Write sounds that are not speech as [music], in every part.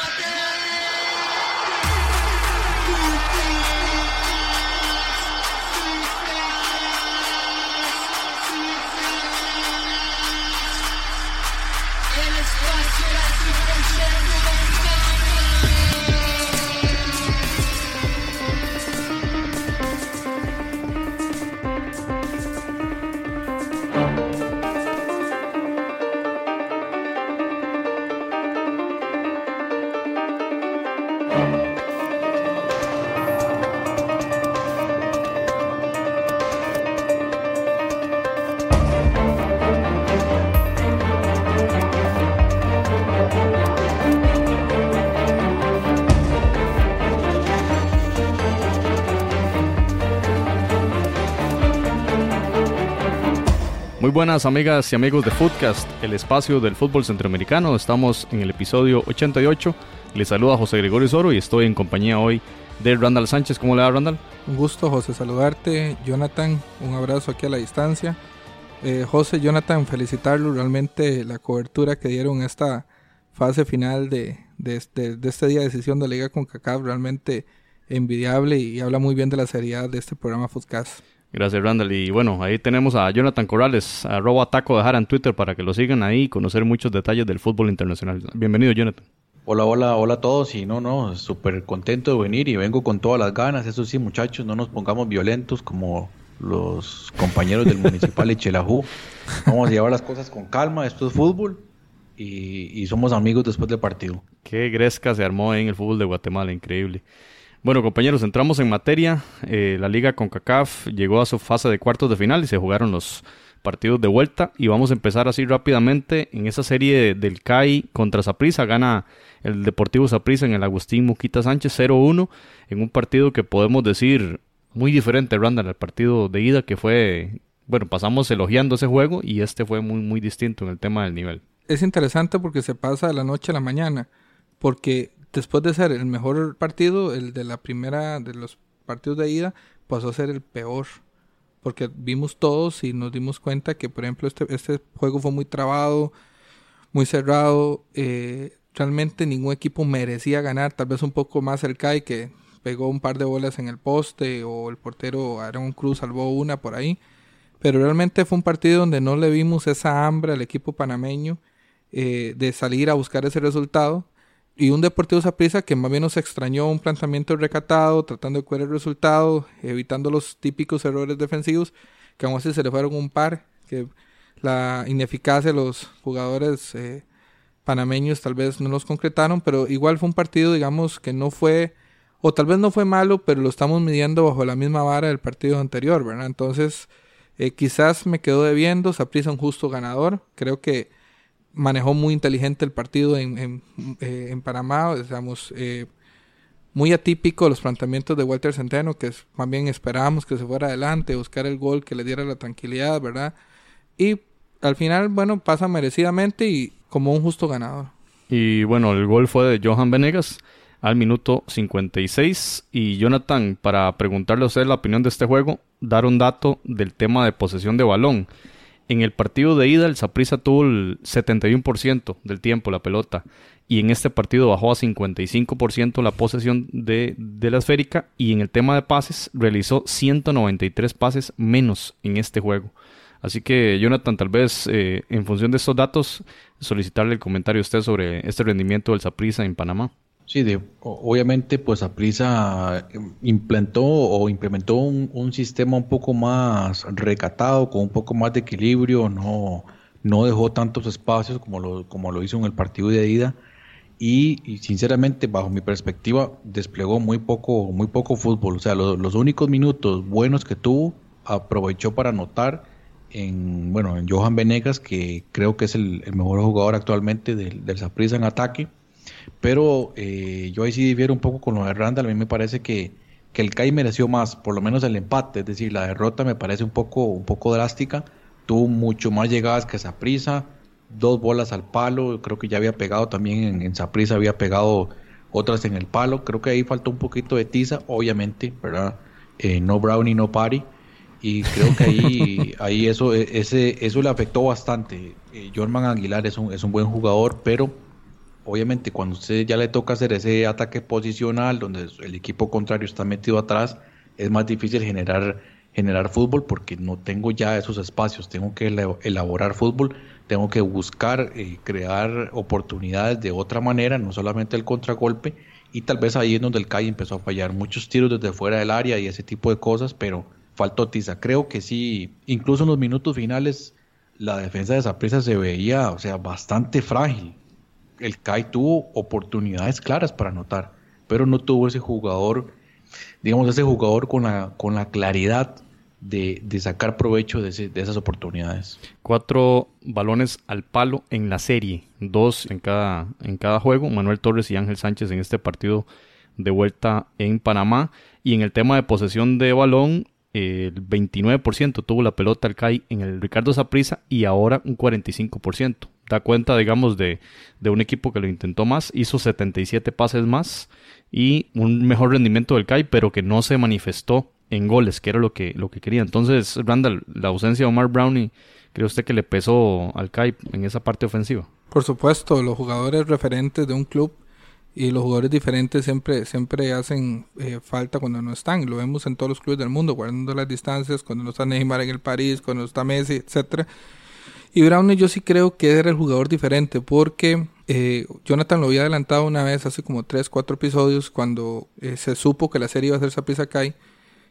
Muy buenas amigas y amigos de Footcast, el espacio del fútbol centroamericano. Estamos en el episodio 88. Les saluda José Gregorio Soro y estoy en compañía hoy de Randall Sánchez. ¿Cómo le va Randall? Un gusto José saludarte. Jonathan, un abrazo aquí a la distancia. Eh, José, Jonathan, felicitarlo. Realmente la cobertura que dieron esta fase final de, de, este, de este día de decisión de la Liga con CACAF realmente envidiable y habla muy bien de la seriedad de este programa Footcast. Gracias, Randall. Y bueno, ahí tenemos a Jonathan Corrales, arroba taco de Jara en Twitter para que lo sigan ahí y conocer muchos detalles del fútbol internacional. Bienvenido, Jonathan. Hola, hola, hola a todos. Y no, no, súper contento de venir y vengo con todas las ganas. Eso sí, muchachos, no nos pongamos violentos como los compañeros del Municipal de Chelajú. [laughs] Vamos a llevar las cosas con calma. Esto es fútbol y, y somos amigos después del partido. Qué gresca se armó en el fútbol de Guatemala, increíble. Bueno, compañeros, entramos en materia. Eh, la liga CONCACAF llegó a su fase de cuartos de final y se jugaron los partidos de vuelta. Y vamos a empezar así rápidamente en esa serie del CAI contra Saprissa. Gana el Deportivo Saprissa en el Agustín Muquita Sánchez 0-1 en un partido que podemos decir muy diferente, Randall, al partido de ida que fue, bueno, pasamos elogiando ese juego y este fue muy, muy distinto en el tema del nivel. Es interesante porque se pasa de la noche a la mañana, porque después de ser el mejor partido, el de la primera de los partidos de ida, pasó a ser el peor. Porque vimos todos y nos dimos cuenta que, por ejemplo, este, este juego fue muy trabado, muy cerrado. Eh, realmente ningún equipo merecía ganar. Tal vez un poco más el CAI que pegó un par de bolas en el poste o el portero Aaron Cruz salvó una por ahí. Pero realmente fue un partido donde no le vimos esa hambre al equipo panameño eh, de salir a buscar ese resultado y un Deportivo Saprissa que más bien nos extrañó un planteamiento recatado, tratando de cuidar el resultado, evitando los típicos errores defensivos, que aún así se le fueron un par, que la ineficacia de los jugadores eh, panameños tal vez no los concretaron, pero igual fue un partido, digamos, que no fue, o tal vez no fue malo, pero lo estamos midiendo bajo la misma vara del partido anterior, ¿verdad? Entonces, eh, quizás me quedó debiendo, Saprissa un justo ganador, creo que manejó muy inteligente el partido en, en, eh, Panamá, digamos, eh, muy atípico los planteamientos de Walter Centeno, que es, más bien esperábamos que se fuera adelante, buscar el gol que le diera la tranquilidad, ¿verdad? Y al final, bueno, pasa merecidamente y como un justo ganador. Y bueno, el gol fue de Johan Venegas al minuto 56. Y Jonathan, para preguntarle a usted la opinión de este juego, dar un dato del tema de posesión de balón. En el partido de ida, el Saprissa tuvo el 71% del tiempo la pelota. Y en este partido bajó a 55% la posesión de, la esférica. Y en el tema de pases, realizó 193 pases menos en este juego. Así que, Jonathan, tal vez eh, en función de estos datos, solicitarle el comentario a usted sobre este rendimiento del Saprissa en Panamá. Sí, de, obviamente pues Aprisa implantó o implementó un, sistema un poco más recatado, con un poco más de equilibrio, no, no dejó tantos espacios como lo, como lo hizo en el partido de ida. Y, sinceramente bajo mi perspectiva desplegó muy poco, muy poco fútbol, o sea, los únicos minutos buenos que tuvo aprovechó para anotar en, bueno, en Johan Venegas, que creo que es el, mejor jugador actualmente del, del en ataque pero eh, yo ahí sí difiero un poco con lo de Randall. A mí me parece que, que el CAI mereció más, por lo menos el empate. Es decir, la derrota me parece un poco, un poco drástica. Tuvo mucho más llegadas que Saprisa, dos bolas al palo. Creo que ya había pegado también en Saprisa, había pegado otras en el palo. Creo que ahí faltó un poquito de tiza, obviamente, ¿verdad? Eh, no Brownie, no Party. Y creo que ahí, [laughs] ahí eso, ese, eso le afectó bastante. Eh, Jorman Aguilar es un, es un buen jugador, pero obviamente cuando usted ya le toca hacer ese ataque posicional donde el equipo contrario está metido atrás, es más difícil generar, generar fútbol porque no tengo ya esos espacios, tengo que elaborar fútbol, tengo que buscar eh, crear oportunidades de otra manera, no solamente el contragolpe, y tal vez ahí es donde el CAI empezó a fallar, muchos tiros desde fuera del área y ese tipo de cosas, pero faltó tiza. Creo que sí, incluso en los minutos finales la defensa de Zaprisa se veía, o sea, bastante frágil. El CAI tuvo oportunidades claras para anotar, pero no tuvo ese jugador, digamos, ese jugador con la, con la claridad de, sacar provecho de, esas oportunidades. Cuatro balones al palo en la serie, dos en cada, en cada juego. Manuel Torres y Ángel Sánchez en este partido de vuelta en Panamá. Y en el tema de posesión de balón, el 29% tuvo la pelota al CAI en el Ricardo Saprisa y ahora un 45%. Da cuenta, digamos, de, de, un equipo que lo intentó más, hizo 77 pases más y un mejor rendimiento del CAI, pero que no se manifestó en goles, que era lo que, lo que quería. Entonces, Randall, la ausencia de Omar Brownie, ¿cree usted que le pesó al CAI en esa parte ofensiva? Por supuesto, los jugadores referentes de un club y los jugadores diferentes siempre, siempre hacen eh, falta cuando no están. Lo vemos en todos los clubes del mundo, guardando las distancias, cuando no está Neymar en el París, cuando no está Messi, etcétera. Y Brown yo sí creo que era el jugador diferente porque eh, Jonathan lo había adelantado una vez hace como 3, 4 episodios cuando eh, se supo que la serie iba a ser Saprissa Kai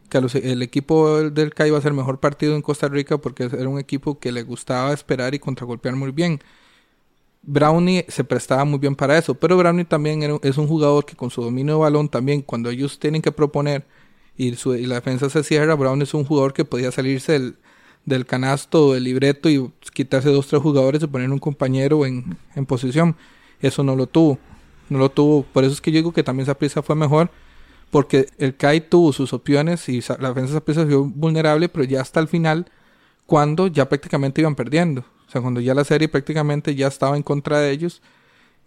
que el equipo del CAI iba a ser el mejor partido en Costa Rica porque era un equipo que le gustaba esperar y contragolpear muy bien. Brownie se prestaba muy bien para eso, pero Brownie también es un jugador que con su dominio de balón también, cuando ellos tienen que proponer y, la defensa se cierra, Brownie es un jugador que podía salirse del, canasto, del libreto y quitarse dos, tres jugadores y poner un compañero en, posición. Eso no lo tuvo, no lo tuvo. Por eso es que yo digo que también esa prisa fue mejor, porque el CAI tuvo sus opciones y la defensa esa prisa fue vulnerable, pero ya hasta el final, cuando ya prácticamente iban perdiendo. O sea, cuando ya la serie prácticamente ya estaba en contra de ellos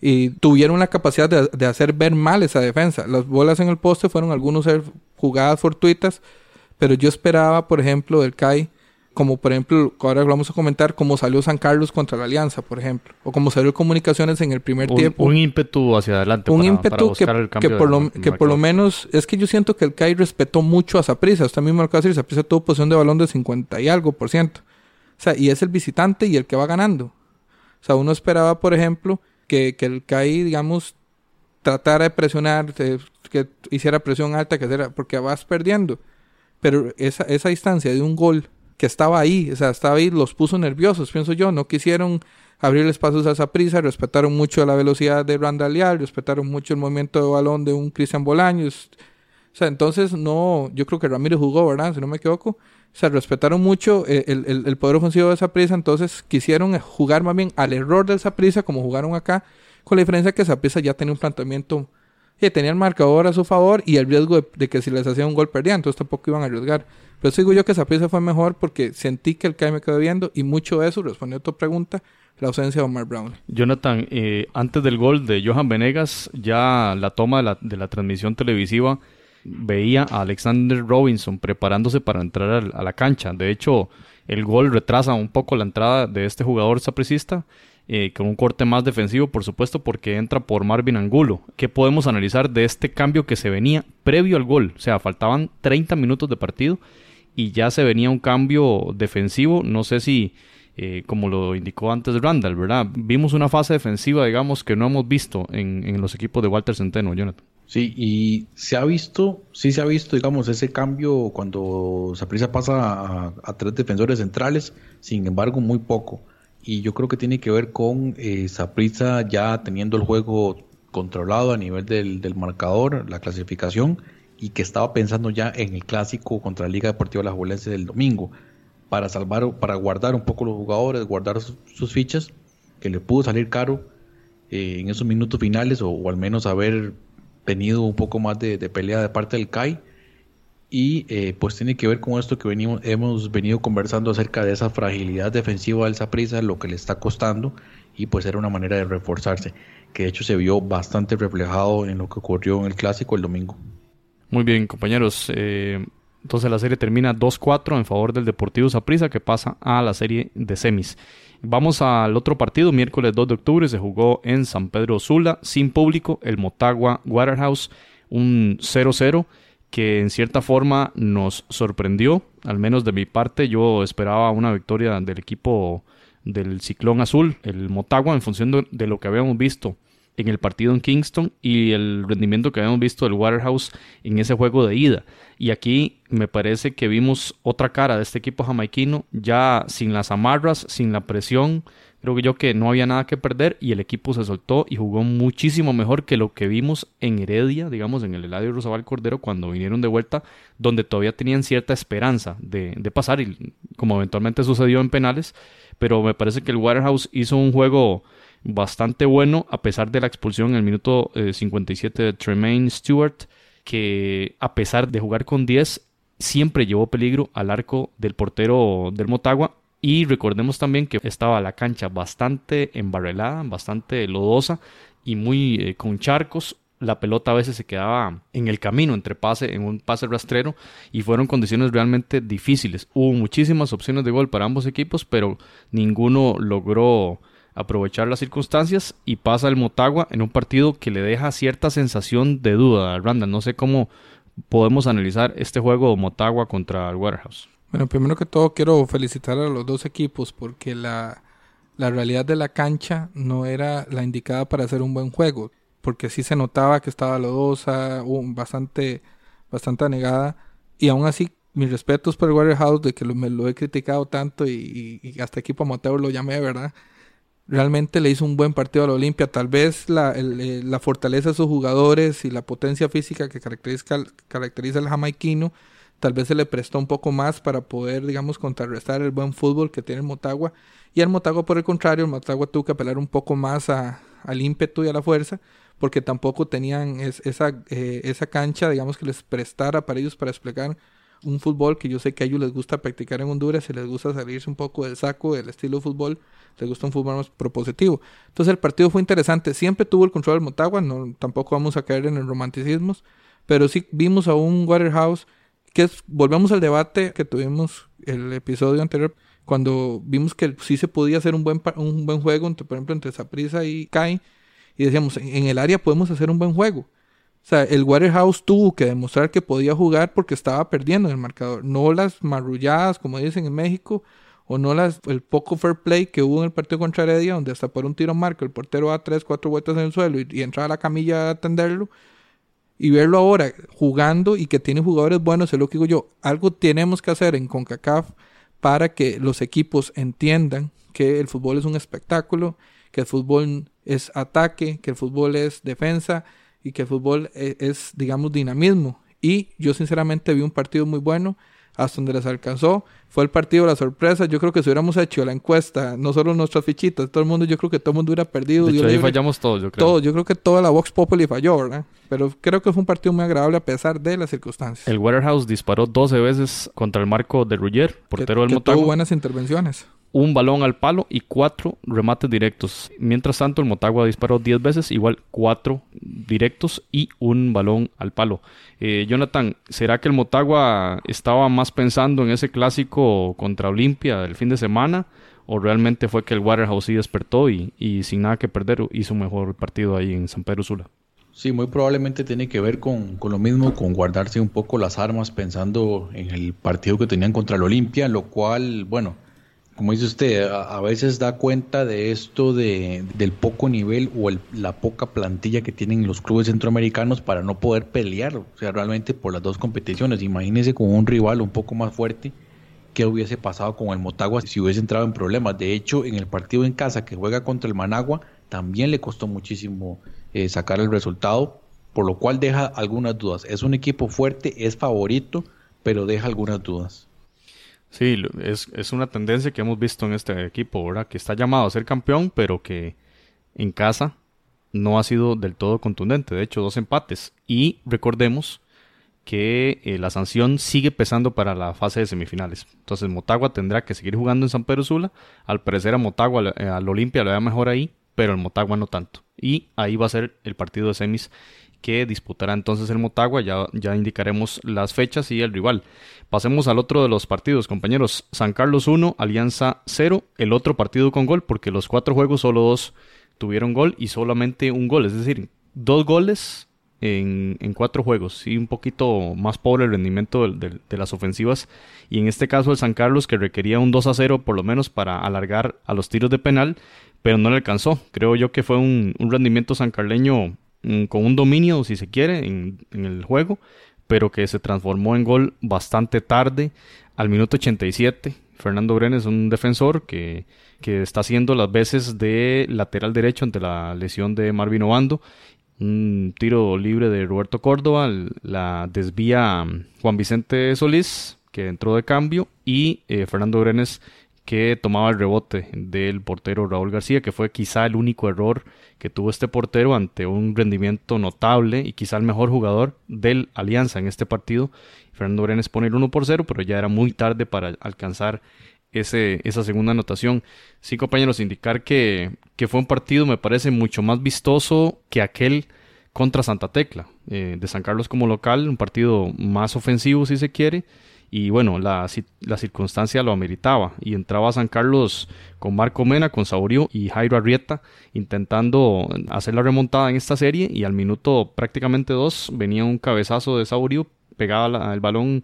y tuvieron la capacidad de, hacer ver mal esa defensa. Las bolas en el poste fueron algunos jugadas fortuitas, pero yo esperaba, por ejemplo, del CAI, como por ejemplo, ahora vamos a comentar, cómo salió San Carlos contra la Alianza, por ejemplo, o cómo salió Comunicaciones en el primer tiempo. Un ímpetu hacia adelante. Un ímpetu que, por, lo, que por lo menos, es que yo siento que el CAI respetó mucho a Saprisa. Usted mismo lo acaba de decir, tuvo posición de balón de 50 y algo por ciento. O sea, y es el visitante y el que va ganando. O sea, uno esperaba, por ejemplo, que, que el CAI, digamos, tratara de presionar, que hiciera presión alta, que era, porque vas perdiendo. Pero esa, esa distancia de un gol que estaba ahí, o sea, estaba ahí, los puso nerviosos, pienso yo. No quisieron abrir espacios a esa prisa, respetaron mucho la velocidad de Randall respetaron mucho el movimiento de balón de un Cristian Bolaños. O sea, entonces no, yo creo que Ramírez jugó, ¿verdad? Si no me equivoco se respetaron mucho eh, el, poder ofensivo de esa prisa, entonces quisieron jugar más bien al error de esa prisa como jugaron acá, con la diferencia que esa prisa ya tenía un planteamiento, que tenía el marcador a su favor y el riesgo de, que si les hacía un gol perdían, entonces tampoco iban a arriesgar. Pero eso digo yo que esa prisa fue mejor porque sentí que el CAI me quedó viendo y mucho de eso, respondió a tu pregunta, la ausencia de Omar Brown. Jonathan, eh, antes del gol de Johan Venegas, ya la toma de la, transmisión televisiva veía a Alexander Robinson preparándose para entrar a la cancha. De hecho, el gol retrasa un poco la entrada de este jugador sapricista, eh, con un corte más defensivo, por supuesto, porque entra por Marvin Angulo. ¿Qué podemos analizar de este cambio que se venía previo al gol? O sea, faltaban 30 minutos de partido y ya se venía un cambio defensivo. No sé si, eh, como lo indicó antes Randall, ¿verdad? Vimos una fase defensiva, digamos, que no hemos visto en, en los equipos de Walter Centeno, Jonathan. Sí, y se ha visto, sí se ha visto, digamos, ese cambio cuando Saprissa pasa a, tres defensores centrales, sin embargo, muy poco. Y yo creo que tiene que ver con eh, ya teniendo el juego controlado a nivel del, marcador, la clasificación, y que estaba pensando ya en el clásico contra la Liga Deportiva La Juelense del domingo, para salvar, para guardar un poco los jugadores, guardar sus, fichas, que le pudo salir caro eh, en esos minutos finales, o, o al menos haber tenido un poco más de, pelea de parte del CAI y eh, pues tiene que ver con esto que venimos, hemos venido conversando acerca de esa fragilidad defensiva del Saprissa, lo que le está costando y pues era una manera de reforzarse, que de hecho se vio bastante reflejado en lo que ocurrió en el clásico el domingo. Muy bien compañeros, eh, Entonces la serie termina 2-4 en favor del Deportivo Saprissa que pasa a la serie de semis. Vamos al otro partido, miércoles 2 de octubre se jugó en San Pedro Sula sin público, el Motagua Waterhouse, un 0-0 que en cierta forma nos sorprendió, al menos de mi parte yo esperaba una victoria del equipo del Ciclón Azul, el Motagua, en función de lo que habíamos visto en el partido en Kingston y el rendimiento que habíamos visto del Waterhouse en ese juego de ida. Y aquí me parece que vimos otra cara de este equipo jamaiquino, ya sin las amarras, sin la presión. Creo que yo que no había nada que perder y el equipo se soltó y jugó muchísimo mejor que lo que vimos en Heredia, digamos, en el Eladio Rosabal Cordero cuando vinieron de vuelta, donde todavía tenían cierta esperanza de, de pasar y como eventualmente sucedió en penales. Pero me parece que el Waterhouse hizo un juego bastante bueno a pesar de la expulsión en el minuto 57 eh, de Tremaine Stewart, que a pesar de jugar con 10 siempre llevó peligro al arco del portero del Motagua. Y recordemos también que estaba la cancha bastante embarrelada, bastante lodosa y muy eh, con charcos. La pelota a veces se quedaba en el camino entre pase, en un pase rastrero, y fueron condiciones realmente difíciles. Hubo muchísimas opciones de gol para ambos equipos, pero ninguno logró aprovechar las circunstancias y pasa el Motagua en un partido que le deja cierta sensación de duda. Randa, no sé cómo podemos analizar este juego Motagua contra el Warehouse. Bueno, primero que todo quiero felicitar a los dos equipos porque la, la realidad de la cancha no era la indicada para hacer un buen juego, porque sí se notaba que estaba lodosa, bastante, bastante anegada, y aún así mis respetos por el Warehouse de que me lo he criticado tanto y, y, hasta equipo amateur lo llamé, ¿verdad? Realmente le hizo un buen partido a la Olimpia. Tal vez la, eh, la, fortaleza de sus jugadores y la potencia física que caracteriza, caracteriza al jamaiquino, tal vez se le prestó un poco más para poder, digamos, contrarrestar el buen fútbol que tiene el Motagua. Y al Motagua, por el contrario, el Motagua tuvo que apelar un poco más al ímpetu y a la fuerza, porque tampoco tenían esa, eh, esa cancha, digamos, que les prestara para ellos para desplegar un fútbol que yo sé que a ellos les gusta practicar en Honduras y les gusta salirse un poco del saco del estilo de fútbol, les gusta un fútbol más propositivo. Entonces el partido fue interesante, siempre tuvo el control del Motagua, no, tampoco vamos a caer en el romanticismo, pero sí vimos a un Waterhouse que es, volvemos al debate que tuvimos el episodio anterior cuando vimos que sí se podía hacer un buen, un buen juego, entre, por ejemplo, entre Saprisa y Kai, y decíamos, en el área podemos hacer un buen juego. O sea, el Waterhouse tuvo que demostrar que podía jugar porque estaba perdiendo en el marcador. No las marrulladas, como dicen en México, o no las, el poco fair play que hubo en el partido contra Heredia, donde hasta por un tiro marco el portero da tres, cuatro vueltas en el suelo y, y entra a la camilla a atenderlo. Y verlo ahora jugando y que tiene jugadores buenos, es lo que digo yo. Algo tenemos que hacer en CONCACAF para que los equipos entiendan que el fútbol es un espectáculo, que el fútbol es ataque, que el fútbol es defensa y que el fútbol e, es, digamos, dinamismo. Y yo sinceramente vi un partido muy bueno hasta donde les alcanzó. Fue el partido de la sorpresa. Yo creo que si hubiéramos hecho la encuesta, no solo nuestras fichitas, todo el mundo, yo creo que todo el mundo hubiera perdido. De ahí fallamos todos, yo creo. Todos, yo creo que toda la Vox Populi falló, ¿verdad? Pero creo que fue un partido muy agradable a pesar de las circunstancias. El Waterhouse disparó 12 veces contra el marco de Ruggier, portero del que Tuvo buenas intervenciones un balón al palo y cuatro remates directos. Mientras tanto, el Motagua disparó 10 veces, igual cuatro directos y un balón al palo. Eh, Jonathan, ¿será que el Motagua estaba más pensando en ese clásico contra Olimpia del fin de semana? ¿O realmente fue que el Waterhouse sí despertó y, y sin nada que perder hizo mejor partido ahí en San Pedro Sula? Sí, muy probablemente tiene que ver con, con, lo mismo, con guardarse un poco las armas pensando en el partido que tenían contra el Olimpia, lo cual, bueno, como dice usted, a, veces da cuenta de esto de, del poco nivel o la poca plantilla que tienen los clubes centroamericanos para no poder pelear, o sea, realmente por las dos competiciones. Imagínese con un rival un poco más fuerte, qué hubiese pasado con el Motagua si hubiese entrado en problemas. De hecho, en el partido en casa que juega contra el Managua, también le costó muchísimo eh, sacar el resultado, por lo cual deja algunas dudas. Es un equipo fuerte, es favorito, pero deja algunas dudas. Sí, es, es una tendencia que hemos visto en este equipo, ¿verdad? Que está llamado a ser campeón, pero que en casa no ha sido del todo contundente. De hecho, dos empates. Y recordemos que eh, la sanción sigue pesando para la fase de semifinales. Entonces Motagua tendrá que seguir jugando en San Pedro Sula. Al parecer a Motagua, eh, al Olimpia le va mejor ahí, pero el Motagua no tanto. Y ahí va a ser el partido de semis que disputará entonces el Motagua. Ya, ya indicaremos las fechas y el rival. Pasemos al otro de los partidos, compañeros. San Carlos 1, Alianza 0. El otro partido con gol, porque los cuatro juegos solo dos tuvieron gol y solamente un gol. Es decir, dos goles en, cuatro juegos. y un poquito más pobre el rendimiento de, las ofensivas. Y en este caso el San Carlos que requería un 2 a 0 por lo menos para alargar a los tiros de penal, pero no le alcanzó. Creo yo que fue un, rendimiento sancarleño con un dominio, si se quiere, en, el juego, pero que se transformó en gol bastante tarde, al minuto 87. Fernando Brenes, un defensor que, que está haciendo las veces de lateral derecho ante la lesión de Marvin Obando un tiro libre de Roberto Córdoba, la desvía Juan Vicente Solís, que entró de cambio, y eh, Fernando Brenes, que tomaba el rebote del portero Raúl García, que fue quizá el único error que tuvo este portero ante un rendimiento notable y quizá el mejor jugador del Alianza en este partido. Fernando Brenes pone el 1 por 0, pero ya era muy tarde para alcanzar ese, esa segunda anotación. Sí, compañeros, indicar que, que, fue un partido, me parece, mucho más vistoso que aquel contra Santa Tecla, eh, de San Carlos como local, un partido más ofensivo si se quiere, y bueno, la, circunstancia lo ameritaba, y entraba San Carlos con Marco Mena, con Saurio y Jairo Arrieta, intentando hacer la remontada en esta serie, y al minuto prácticamente dos venía un cabezazo de Saurio, pegaba el balón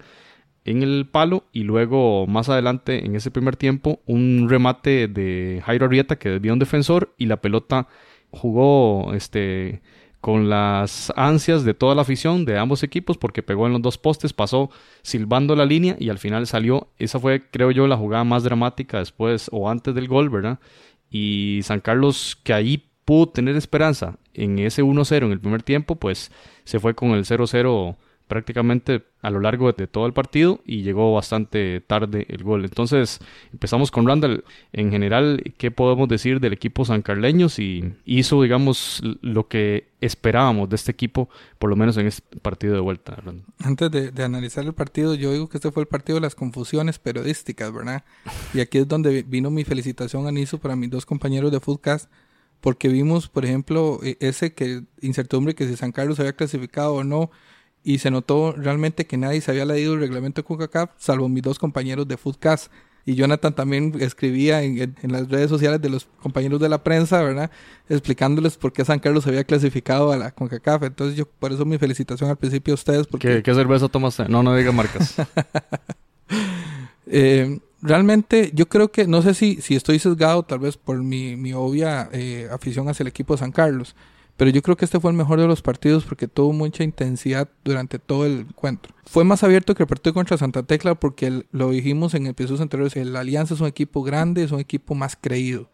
en el palo y luego más adelante en ese primer tiempo un remate de Jairo Arrieta que desvió un defensor y la pelota jugó este con las ansias de toda la afición de ambos equipos porque pegó en los dos postes, pasó silbando la línea y al final salió. Esa fue, creo yo, la jugada más dramática después o antes del gol, ¿verdad? Y San Carlos, que ahí pudo tener esperanza en ese 1-0 en el primer tiempo, pues se fue con el 0-0 prácticamente a lo largo de todo el partido y llegó bastante tarde el gol. Entonces empezamos con Randall. En general, ¿qué podemos decir del equipo sancarleño? Si hizo, digamos, lo que esperábamos de este equipo, por lo menos en este partido de vuelta. Antes de, analizar el partido, yo digo que este fue el partido de las confusiones periodísticas, ¿verdad? Y aquí es donde vino mi felicitación a Niso para mis dos compañeros de Foodcast porque vimos, por ejemplo, e, ese que incertidumbre que si San Carlos había clasificado o no, y se notó realmente que nadie se había leído el reglamento de CONCACAF, salvo mis dos compañeros de Foodcast. Y Jonathan también escribía en, las redes sociales de los compañeros de la prensa, ¿verdad? Explicándoles por qué San Carlos había clasificado a la CONCACAF. Entonces, yo por eso mi felicitación al principio a ustedes. Porque... ¿Qué, cerveza tomaste? No, no diga marcas. [laughs] Eh, realmente, yo creo que, no sé si, si estoy sesgado, tal vez por mi, mi obvia eh, afición hacia el equipo de San Carlos. Pero yo creo que este fue el mejor de los partidos porque tuvo mucha intensidad durante todo el encuentro. Fue más abierto que el partido contra Santa Tecla porque lo dijimos en episodios anteriores, el Alianza es un equipo grande, es un equipo más creído.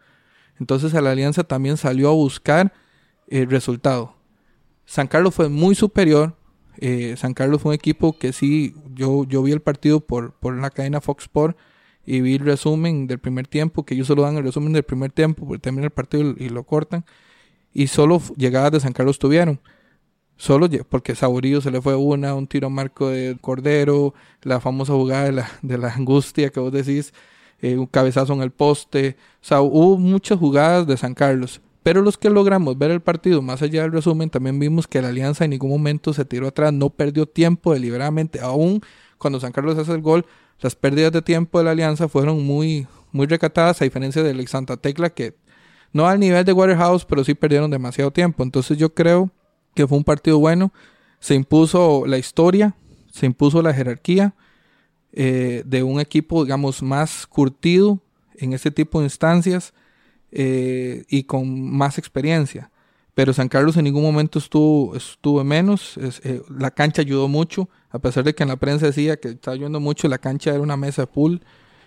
Entonces la Alianza también salió a buscar el resultado. San Carlos fue muy superior. Eh, San Carlos fue un equipo que sí, yo, yo vi el partido por, por la cadena Fox Sport y vi el resumen del primer tiempo, que ellos solo dan el resumen del primer tiempo, porque termina el partido y lo cortan y solo llegadas de San Carlos tuvieron. Solo porque Saborío se le fue una, un tiro marco de Cordero, la famosa jugada de la, de la angustia que vos decís, eh, un cabezazo en el poste. O sea, hubo muchas jugadas de San Carlos. Pero los que logramos ver el partido, más allá del resumen, también vimos que la Alianza en ningún momento se tiró atrás, no perdió tiempo deliberadamente. Aún cuando San Carlos hace el gol, las pérdidas de tiempo de la Alianza fueron muy, muy recatadas, a diferencia del Santa Tecla, que no al nivel de Waterhouse, pero sí perdieron demasiado tiempo. Entonces yo creo que fue un partido bueno. Se impuso la historia, se impuso la jerarquía eh, de un equipo, digamos, más curtido en este tipo de instancias eh, y con más experiencia. Pero San Carlos en ningún momento estuvo, menos. Eh, la cancha ayudó mucho, a pesar de que en la prensa decía que estaba ayudando mucho, la cancha era una mesa de pool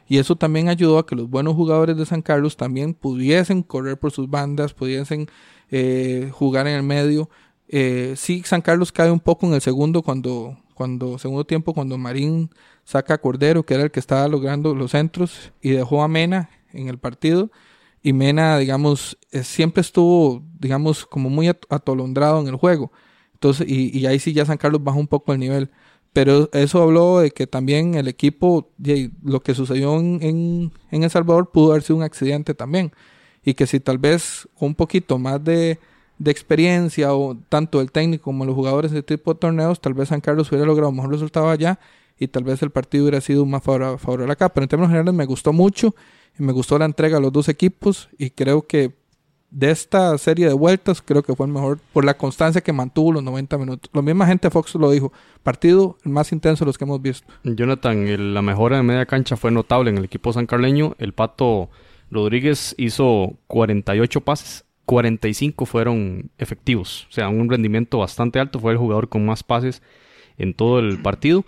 y eso también ayudó a que los buenos jugadores de San Carlos también pudiesen correr por sus bandas, pudiesen eh, jugar en el medio. Eh, sí, San Carlos cae un poco en el segundo cuando, cuando, segundo tiempo, cuando Marín saca a Cordero, que era el que estaba logrando los centros, y dejó a Mena en el partido. Y Mena, digamos, eh, siempre estuvo, digamos, como muy atolondrado en el juego. Entonces, y, y ahí sí ya San Carlos bajó un poco el nivel. Pero eso habló de que también el equipo, lo que sucedió en, El Salvador pudo haber sido un accidente también. Y que si tal vez un poquito más de, de experiencia o tanto el técnico como los jugadores de este tipo de torneos, tal vez San Carlos hubiera logrado un mejor resultado allá y tal vez el partido hubiera sido más favorable acá. Pero en términos generales me gustó mucho me gustó la entrega a los dos equipos y creo que de esta serie de vueltas creo que fue el mejor por la constancia que mantuvo los 90 minutos. La misma gente Fox lo dijo, partido más intenso de los que hemos visto. Jonathan, la mejora de media cancha fue notable en el equipo sancarleño. El Pato Rodríguez hizo 48 pases, 45 fueron efectivos, o sea, un rendimiento bastante alto, fue el jugador con más pases en todo el partido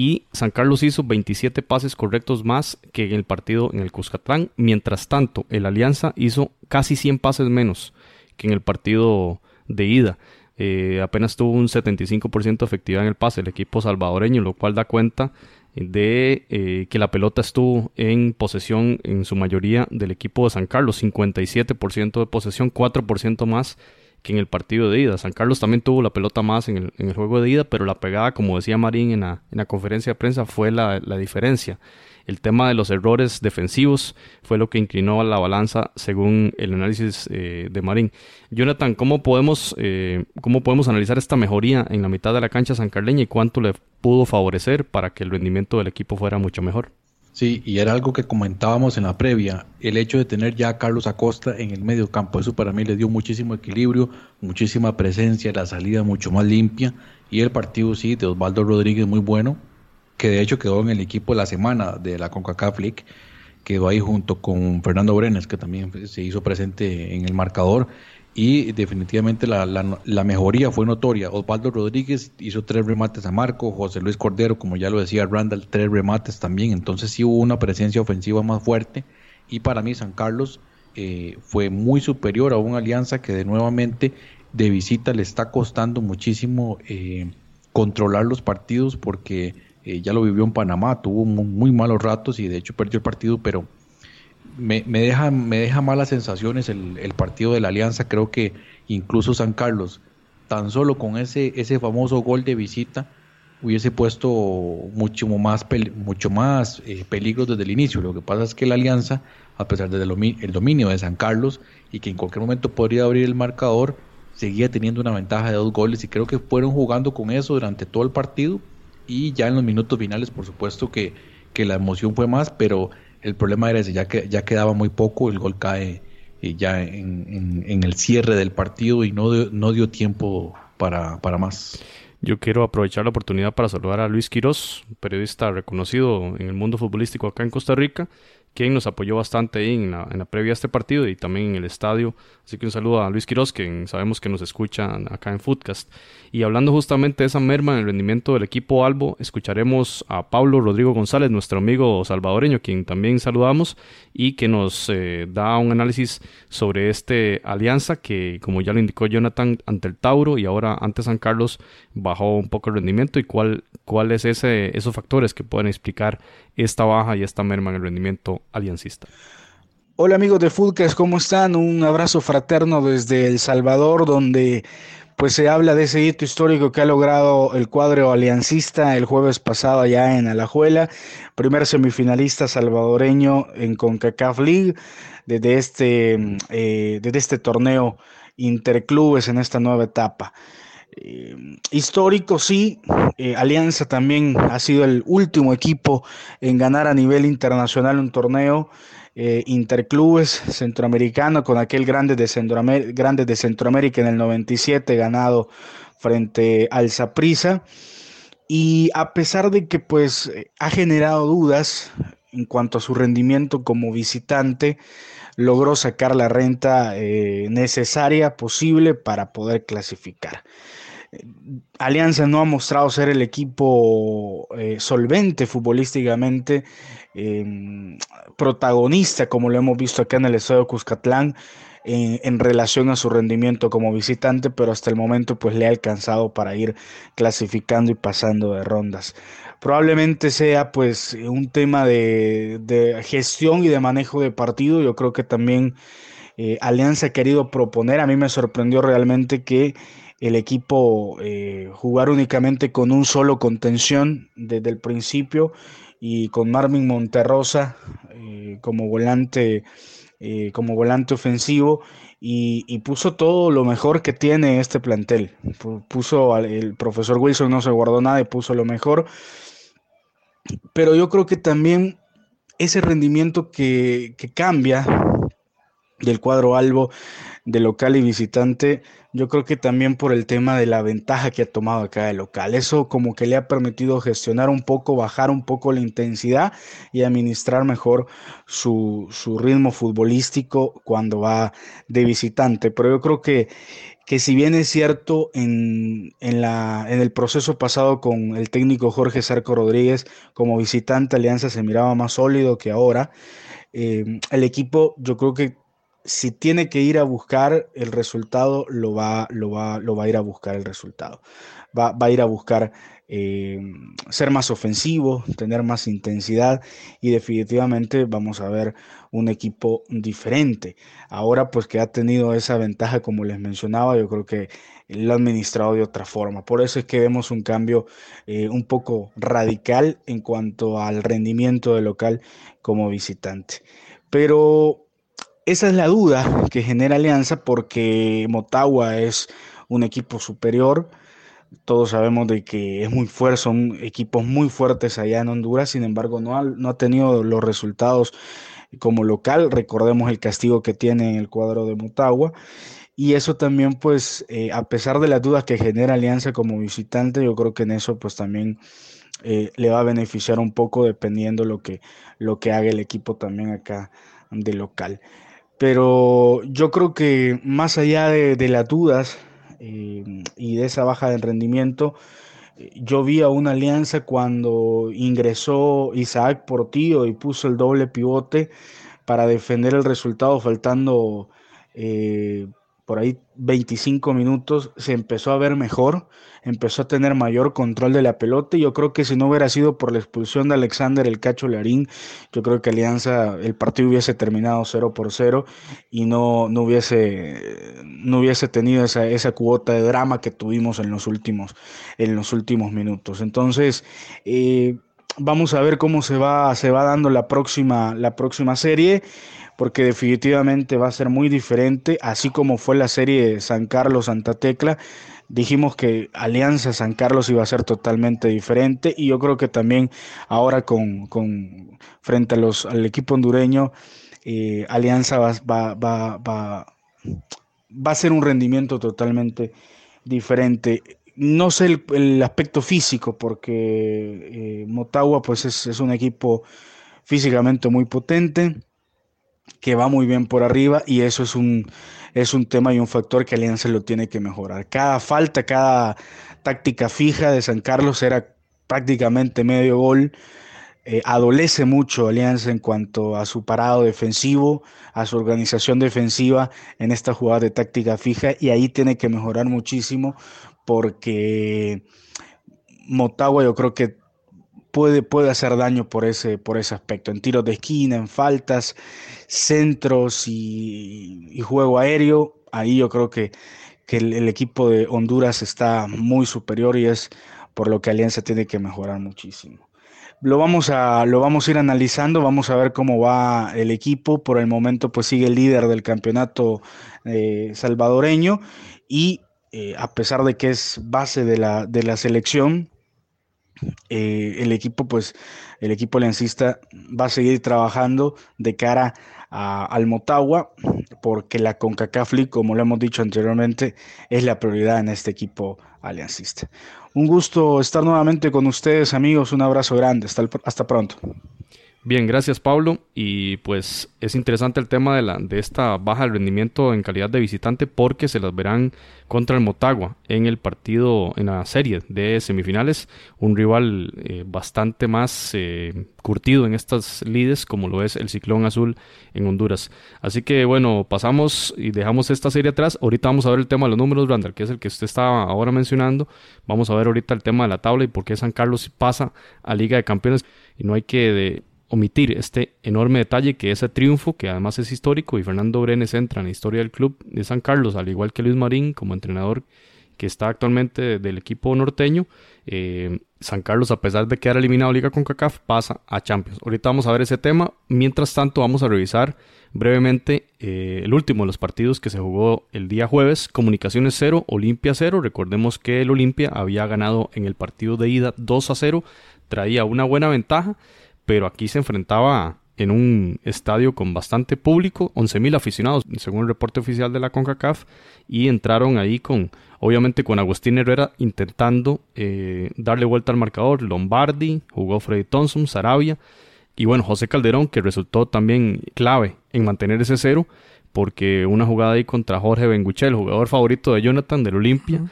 y San Carlos hizo 27 pases correctos más que en el partido en el Cuscatlán. Mientras tanto, el Alianza hizo casi 100 pases menos que en el partido de ida. Eh, apenas tuvo un 75% de efectividad en el pase el equipo salvadoreño, lo cual da cuenta de eh, que la pelota estuvo en posesión en su mayoría del equipo de San Carlos, 57% de posesión, 4% más que en el partido de ida. San Carlos también tuvo la pelota más en el, en el juego de ida, pero la pegada, como decía Marín en la, en la conferencia de prensa, fue la, la, diferencia. El tema de los errores defensivos fue lo que inclinó a la balanza según el análisis eh, de Marín. Jonathan, ¿cómo podemos, eh, ¿cómo podemos analizar esta mejoría en la mitad de la cancha sancarleña y cuánto le pudo favorecer para que el rendimiento del equipo fuera mucho mejor? Sí, y era algo que comentábamos en la previa, el hecho de tener ya a Carlos Acosta en el medio campo, eso para mí le dio muchísimo equilibrio, muchísima presencia, la salida mucho más limpia y el partido sí de Osvaldo Rodríguez muy bueno, que de hecho quedó en el equipo la semana de la CONCACAF League, quedó ahí junto con Fernando Brenes, que también se hizo presente en el marcador. Y definitivamente la, mejoría fue notoria. Osvaldo Rodríguez hizo tres remates a Marco, José Luis Cordero, como ya lo decía Randall, tres remates también, entonces sí hubo una presencia ofensiva más fuerte. Y para mí San Carlos eh, fue muy superior a una alianza que de nuevamente de visita le está costando muchísimo eh, controlar los partidos porque eh, ya lo vivió en Panamá, tuvo muy malos ratos y de hecho perdió el partido, pero me, deja, me deja malas sensaciones el, el, partido de la Alianza. Creo que incluso San Carlos, tan solo con ese, ese famoso gol de visita, hubiese puesto mucho más, mucho más eh, peligros desde el inicio. Lo que pasa es que la Alianza, a pesar del el dominio de San Carlos y que en cualquier momento podría abrir el marcador, seguía teniendo una ventaja de dos goles y creo que fueron jugando con eso durante todo el partido y ya en los minutos finales, por supuesto que, que la emoción fue más, pero el problema era ese, ya que ya quedaba muy poco, el gol cae eh, ya en, el cierre del partido y no, no dio tiempo para, para más. Yo quiero aprovechar la oportunidad para saludar a Luis Quirós, periodista reconocido en el mundo futbolístico acá en Costa Rica, quien nos apoyó bastante ahí en la, previa a este partido y también en el estadio. Así que un saludo a Luis Quiroz, que sabemos que nos escucha acá en Footcast. Y hablando justamente de esa merma en el rendimiento del equipo Albo, escucharemos a Pablo Rodrigo González, nuestro amigo salvadoreño, quien también saludamos y que nos eh, da un análisis sobre este alianza que, como ya lo indicó Jonathan, ante el Tauro y ahora ante San Carlos bajó un poco el rendimiento y cuál, cuáles ese, esos factores que pueden explicar esta baja y esta merma en el rendimiento aliancista. Hola amigos de Foodcast, ¿cómo están? Un abrazo fraterno desde El Salvador, donde pues se habla de ese hito histórico que ha logrado el cuadro aliancista el jueves pasado allá en Alajuela, primer semifinalista salvadoreño en CONCACAF League desde este, eh, desde este torneo interclubes en esta nueva etapa. Eh, histórico, sí. Eh, Alianza también ha sido el último equipo en ganar a nivel internacional un torneo eh, interclubes centroamericano con aquel grande de, Centroamérica, en el 97 ganado frente al Saprissa. Y a pesar de que pues ha generado dudas en cuanto a su rendimiento como visitante, logró sacar la renta necesaria posible para poder clasificar. Alianza no ha mostrado ser el equipo eh, solvente futbolísticamente, em, protagonista, como lo hemos visto acá en el Estadio Cuscatlán, en, relación a su rendimiento como visitante, pero hasta el momento pues le ha alcanzado para ir clasificando y pasando de rondas. Probablemente sea pues un tema de, gestión y de manejo de partido. Yo creo que también eh, Alianza ha querido proponer. A mí me sorprendió realmente que el equipo eh, jugar únicamente con un solo contención desde el principio y con Marvin Monterrosa eh, como volante como volante ofensivo y, puso todo lo mejor que tiene este plantel. Puso el profesor Wilson no se guardó nada y puso lo mejor. Pero yo creo que también ese rendimiento que, que cambia del cuadro albo de local y visitante, yo creo que también por el tema de la ventaja que ha tomado acá el local. Eso como que le ha permitido gestionar un poco, bajar un poco la intensidad y administrar mejor su, ritmo futbolístico cuando va de visitante. Pero yo creo que, que si bien es cierto en, la, en el proceso pasado con el técnico Jorge Sarco Rodríguez, como visitante Alianza se miraba más sólido que ahora. Eh, el equipo yo creo que si tiene que ir a buscar el resultado, lo va, lo va, lo va a ir a buscar el resultado. Va, a ir a buscar eh, ser más ofensivo, tener más intensidad y definitivamente vamos a ver un equipo diferente. Ahora pues que ha tenido esa ventaja como les mencionaba, yo creo que lo ha administrado de otra forma. Por eso es que vemos un cambio eh, un poco radical en cuanto al rendimiento del local como visitante. Pero esa es la duda que genera Alianza porque Motagua es un equipo superior. Todos sabemos de que es muy fuerte, son equipos muy fuertes allá en Honduras, sin embargo no ha, no ha tenido los resultados como local. Recordemos el castigo que tiene en el cuadro de Motagua. Y eso también, pues, eh, a pesar de las dudas que genera Alianza como visitante, yo creo que en eso, pues, también eh, le va a beneficiar un poco dependiendo lo que, lo que haga el equipo también acá de local. Pero yo creo que más allá de, las dudas eh, y de esa baja de rendimiento, yo vi a una alianza cuando ingresó Isaac Portillo y puso el doble pivote para defender el resultado faltando eh, por ahí 25 minutos, se empezó a ver mejor empezó a tener mayor control de la pelota y yo creo que si no hubiera sido por la expulsión de Alexander el Cacho Larín, yo creo que Alianza, el partido hubiese terminado 0 por 0 y no, no, hubiese, no hubiese tenido esa, esa cuota de drama que tuvimos en los últimos, en los últimos minutos. Entonces, eh, vamos a ver cómo se va, se va dando la próxima, la próxima serie porque definitivamente va a ser muy diferente, así como fue la serie San Carlos Santa Tecla, dijimos que Alianza San Carlos iba a ser totalmente diferente y yo creo que también ahora con, frente a los, al equipo hondureño, eh, Alianza va, va, va, va, a ser un rendimiento totalmente diferente. No sé el, aspecto físico, porque eh, Motagua pues es, es un equipo físicamente muy potente, que va muy bien por arriba y eso es un, es un tema y un factor que Alianza lo tiene que mejorar. Cada falta, cada táctica fija de San Carlos era prácticamente medio gol. Eh, adolece mucho Alianza en cuanto a su parado defensivo, a su organización defensiva en esta jugada de táctica fija y ahí tiene que mejorar muchísimo porque Motagua yo creo que puede, puede hacer daño por ese, por ese aspecto, en tiros de esquina, en faltas, centros y, juego aéreo. Ahí yo creo que, el, equipo de Honduras está muy superior y es por lo que Alianza tiene que mejorar muchísimo. Lo vamos, a, lo vamos a ir analizando, vamos a ver cómo va el equipo. Por el momento, pues sigue el líder del campeonato eh, salvadoreño y eh, a pesar de que es base de la, de la selección, eh, el equipo, pues, el equipo aliancista va a seguir trabajando de cara al Motagua, porque la CONCACAF como lo hemos dicho anteriormente, es la prioridad en este equipo aliancista. Un gusto estar nuevamente con ustedes, amigos. Un abrazo grande. Hasta, hasta pronto. Bien, gracias Pablo. Y pues es interesante el tema de, la, de esta baja de rendimiento en calidad de visitante porque se las verán contra el Motagua en el partido, en la serie de semifinales. Un rival eh, bastante más eh, curtido en estas lides como lo es el Ciclón Azul en Honduras. Así que bueno, pasamos y dejamos esta serie atrás. Ahorita vamos a ver el tema de los números, Brandon, que es el que usted estaba ahora mencionando. Vamos a ver ahorita el tema de la tabla y por qué San Carlos pasa a Liga de Campeones. Y no hay que... De, omitir este enorme detalle que ese triunfo, que además es histórico, y Fernando Brenes entra en la historia del club de San Carlos, al igual que Luis Marín como entrenador que está actualmente del equipo norteño, eh, San Carlos, a pesar de quedar eliminado Liga con CACAF, pasa a Champions. Ahorita vamos a ver ese tema. Mientras tanto, vamos a revisar brevemente eh, el último de los partidos que se jugó el día jueves. Comunicaciones 0, Olimpia 0. Recordemos que el Olimpia había ganado en el partido de ida 2 a 0. Traía una buena ventaja, pero aquí se enfrentaba en un estadio con bastante público, 11.000 aficionados, según el reporte oficial de la CONCACAF, y entraron ahí con, obviamente con Agustín Herrera intentando eh, darle vuelta al marcador, Lombardi, jugó Freddy Thompson, Sarabia, y bueno, José Calderón, que resultó también clave en mantener ese cero, porque una jugada ahí contra Jorge Benguchel, jugador favorito de Jonathan del Olimpia,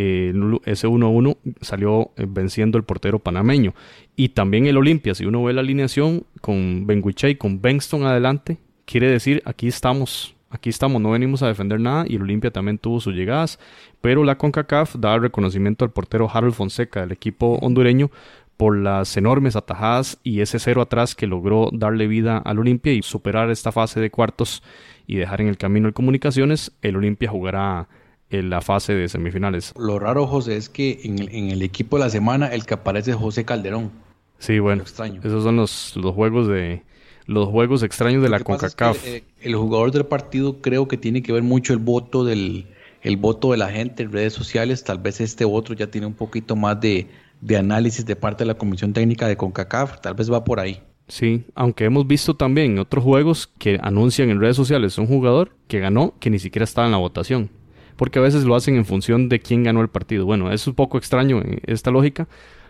eh, ese 1-1 salió eh, venciendo el portero panameño. Y también el Olimpia, si uno ve la alineación con Benguchel y con Benston adelante, quiere decir aquí estamos, aquí estamos, no venimos a defender nada y el Olimpia también tuvo sus llegadas, pero la CONCACAF da reconocimiento al portero Harold Fonseca del equipo hondureño por las enormes atajadas y ese cero atrás que logró darle vida al Olimpia y superar esta fase de cuartos y dejar en el camino el comunicaciones, el Olimpia jugará en la fase de semifinales. Lo raro, José, es que en, el equipo de la semana el que aparece es José Calderón. Sí, bueno, esos son los, los juegos de los juegos extraños de la CONCACAF. Eh, el jugador del partido creo que tiene que ver mucho el voto del el voto de la gente en redes sociales, tal vez este otro ya tiene un poquito más de de análisis de parte de la Comisión Técnica de CONCACAF. Tal vez va por ahí. Sí, aunque hemos visto también otros juegos que anuncian en redes sociales un jugador que ganó que ni siquiera estaba en la votación. Porque a veces lo hacen en función de quién ganó el partido. Bueno, es un poco extraño esta lógica,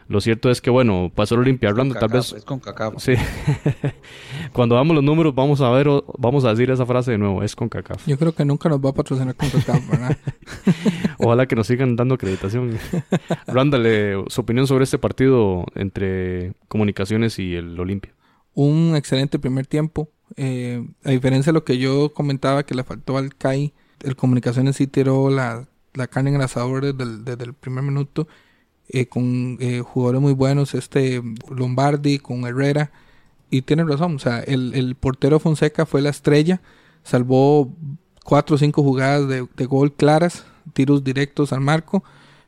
lo cierto es que, bueno, pasó el Olimpia hablando tal vez. Es con cacao. Sí. [laughs] Cuando damos los números, vamos a ver, vamos a decir esa frase de nuevo: es con cacao. Yo creo que nunca nos va a patrocinar con cacao, ¿verdad? [laughs] Ojalá que nos sigan dando acreditación. [laughs] Rándale su opinión sobre este partido entre Comunicaciones y el Olimpia. Un excelente primer tiempo. Eh, a diferencia de lo que yo comentaba que le faltó al CAI, el Comunicaciones sí tiró la, la carne en el asador desde el primer minuto eh, con eh, jugadores muy buenos, este Lombardi, con Herrera. Y tiene razón, o sea, el, portero Fonseca fue la estrella, salvó cuatro o cinco jugadas de, gol claras, tiros directos al marco.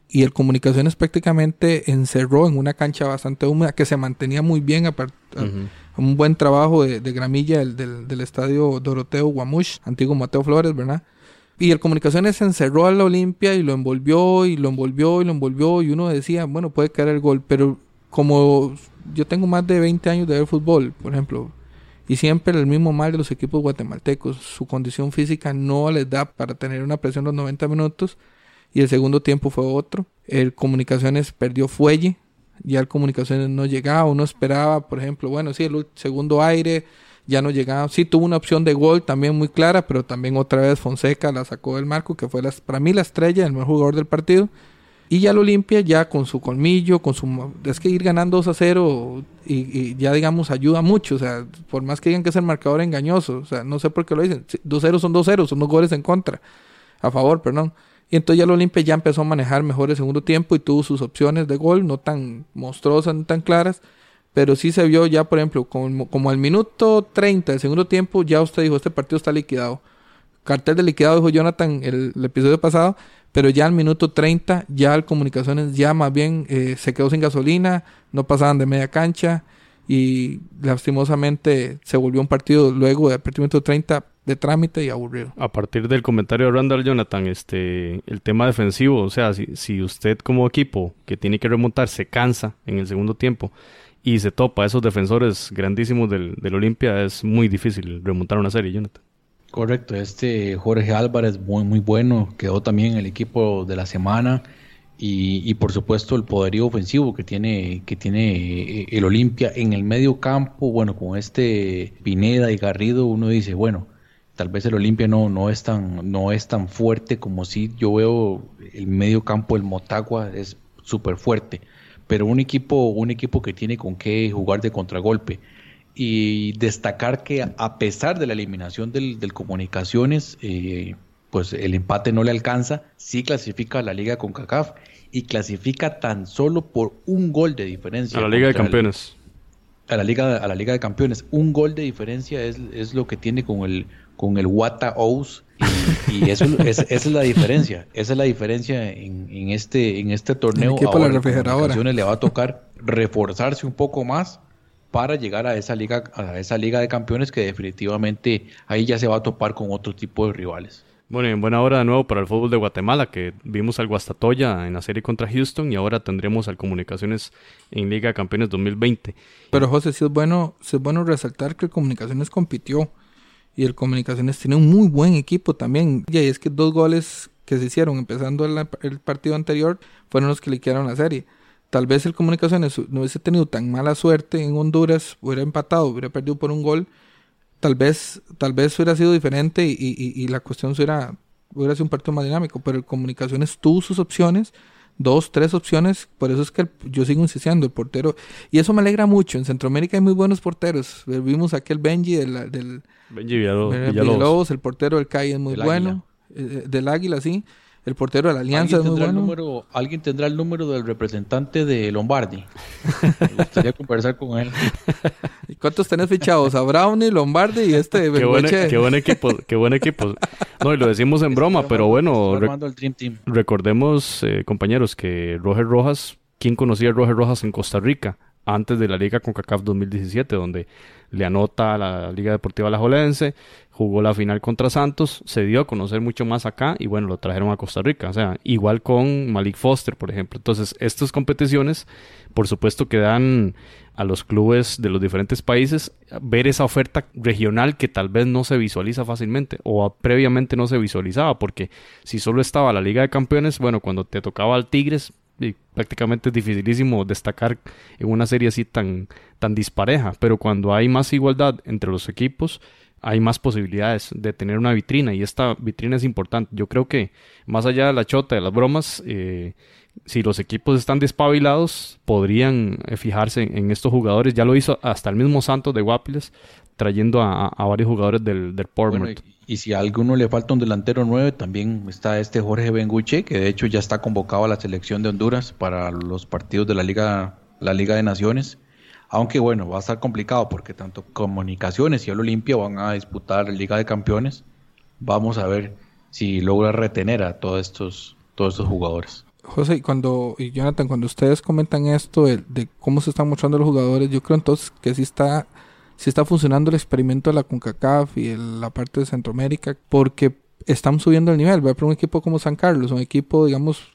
Y el Comunicaciones prácticamente encerró en una cancha bastante húmeda que se mantenía muy bien, un buen trabajo de, gramilla del, del, del, estadio Doroteo Guamush, antiguo Mateo Flores, ¿verdad? Y el Comunicaciones encerró a la Olimpia y lo envolvió y lo envolvió y lo envolvió y uno decía, bueno, puede caer el gol, pero como yo tengo más de 20 años de ver fútbol, por ejemplo, y siempre el mismo mal de los equipos guatemaltecos, su condición física no les da para tener una presión los 90 minutos y el segundo tiempo fue otro. El Comunicaciones perdió fuelle, ya el Comunicaciones no llegaba, uno esperaba, por ejemplo, bueno, sí, el segundo aire, ya no llegaba. Sí tuvo una opción de gol también muy clara, pero también otra vez Fonseca la sacó del marco, que fue para mí la estrella, el mejor jugador del partido. Y ya lo limpia ya con su colmillo, con su... Es que ir ganando 2 a 0 y, ya digamos ayuda mucho. O sea, por más que digan que es el marcador engañoso. O sea, no sé por qué lo dicen. 2-0 son 2-0, son dos goles en contra. A favor, perdón. Y entonces ya lo limpia ya empezó a manejar mejor el segundo tiempo y tuvo sus opciones de gol, no tan monstruosas, no tan claras pero sí se vio ya, por ejemplo, como, como al minuto 30 del segundo tiempo, ya usted dijo, este partido está liquidado. Cartel de liquidado, dijo Jonathan el, episodio pasado, pero ya al minuto 30, ya el Comunicaciones ya más bien eh, se quedó sin gasolina, no pasaban de media cancha y lastimosamente se volvió un partido luego de partir minuto 30 de trámite y aburrido. A partir del comentario de Randall Jonathan, este, el tema defensivo, o sea, si, si usted como equipo que tiene que remontar se cansa en el segundo tiempo, y se topa a esos defensores grandísimos del, del Olimpia, es muy difícil remontar una serie, Jonathan. Correcto, este Jorge Álvarez muy, muy bueno, quedó también en el equipo de la semana y, y, por supuesto el poderío ofensivo que tiene, que tiene eh, el Olimpia en el medio campo, bueno, con este Pineda y Garrido uno dice, bueno, tal vez el Olimpia no, no, es tan, no es tan fuerte como si yo veo el medio campo, el Motagua es súper fuerte pero un equipo, un equipo que tiene con qué jugar de contragolpe. Y destacar que a pesar de la eliminación del, Comunicaciones, eh, pues el empate no le alcanza, sí clasifica a la Liga con CACAF y clasifica tan solo por un gol de diferencia. A la Liga de Campeones. a la Liga, a la Liga de Campeones. Un gol de diferencia es, es lo que tiene con el, con el Wata Ous y, eso es, esa es la diferencia. Esa es la diferencia en, en este, en este torneo. El equipo la refrigeradora. le va a tocar. reforzarse un poco más para llegar a esa liga, a esa liga de campeones que definitivamente ahí ya se va a topar con otro tipo de rivales. Bueno, y en buena hora de nuevo para el fútbol de Guatemala, que vimos al Guastatoya en la serie contra Houston y ahora tendremos al Comunicaciones en Liga de Campeones 2020. Pero José, sí es bueno, sí es bueno resaltar que el Comunicaciones compitió y el Comunicaciones tiene un muy buen equipo también. Y es que dos goles que se hicieron empezando el, partido anterior fueron los que liquidaron la serie. Tal vez el Comunicaciones no hubiese tenido tan mala suerte en Honduras, hubiera empatado, hubiera perdido por un gol tal vez, tal vez hubiera sido diferente y la cuestión hubiera, hubiera sido un partido más dinámico, pero el Comunicaciones tuvo sus opciones, dos, tres opciones, por eso es que yo sigo insistiendo, el portero, y eso me alegra mucho, en Centroamérica hay muy buenos porteros, vimos aquel Benji del, del Benji Villalobos, Villalobos, el portero del CAI es muy bueno, eh, del Águila, sí, el portero de la Alianza es muy bueno. Número, ¿Alguien tendrá el número del representante de Lombardi? [laughs] Me gustaría conversar con él. ¿Y cuántos tenés fichados? A Brownie, Lombardi y este qué buen, qué buen equipo, qué buen equipo. No, y lo decimos en broma, pero bueno, recordemos, eh, compañeros, que Roger Rojas, ¿quién conocía a Roger Rojas en Costa Rica? Antes de la Liga CONCACAF 2017, donde le anota a la Liga Deportiva Alajuelense, jugó la final contra Santos, se dio a conocer mucho más acá y bueno, lo trajeron a Costa Rica, o sea, igual con Malik Foster, por ejemplo. Entonces, estas competiciones, por supuesto que dan a los clubes de los diferentes países ver esa oferta regional que tal vez no se visualiza fácilmente o previamente no se visualizaba, porque si solo estaba la Liga de Campeones, bueno, cuando te tocaba al Tigres, prácticamente es dificilísimo destacar en una serie así tan, tan dispareja, pero cuando hay más igualdad entre los equipos, hay más posibilidades de tener una vitrina y esta vitrina es importante. Yo creo que más allá de la chota, de las bromas, eh, si los equipos están despabilados, podrían eh, fijarse en, estos jugadores. Ya lo hizo hasta el mismo Santos de Guapiles, trayendo a, varios jugadores del, del Portmouth. y, si a alguno le falta un delantero nueve, también está este Jorge Benguche, que de hecho ya está convocado a la selección de Honduras para los partidos de la Liga, la Liga de Naciones. Aunque bueno, va a estar complicado porque tanto Comunicaciones y el Olimpia van a disputar la Liga de Campeones. Vamos a ver si logra retener a todos estos, todos estos jugadores. José, y cuando, y Jonathan, cuando ustedes comentan esto de, cómo se están mostrando los jugadores, yo creo entonces que sí está, sí está funcionando el experimento de la CONCACAF y la parte de Centroamérica, porque están subiendo el nivel. Voy a un equipo como San Carlos, un equipo, digamos,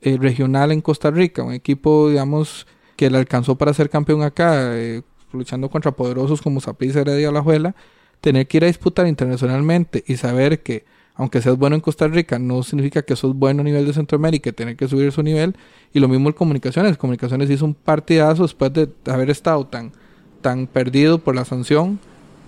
eh, regional en Costa Rica, un equipo, digamos, que le alcanzó para ser campeón acá, eh, luchando contra poderosos como Saprissa, Heredia o Juela, tener que ir a disputar internacionalmente y saber que aunque seas bueno en Costa Rica, no significa que sos bueno a nivel de Centroamérica tener que subir su nivel. Y lo mismo en Comunicaciones. Comunicaciones hizo un partidazo después de haber estado tan, tan perdido por la sanción.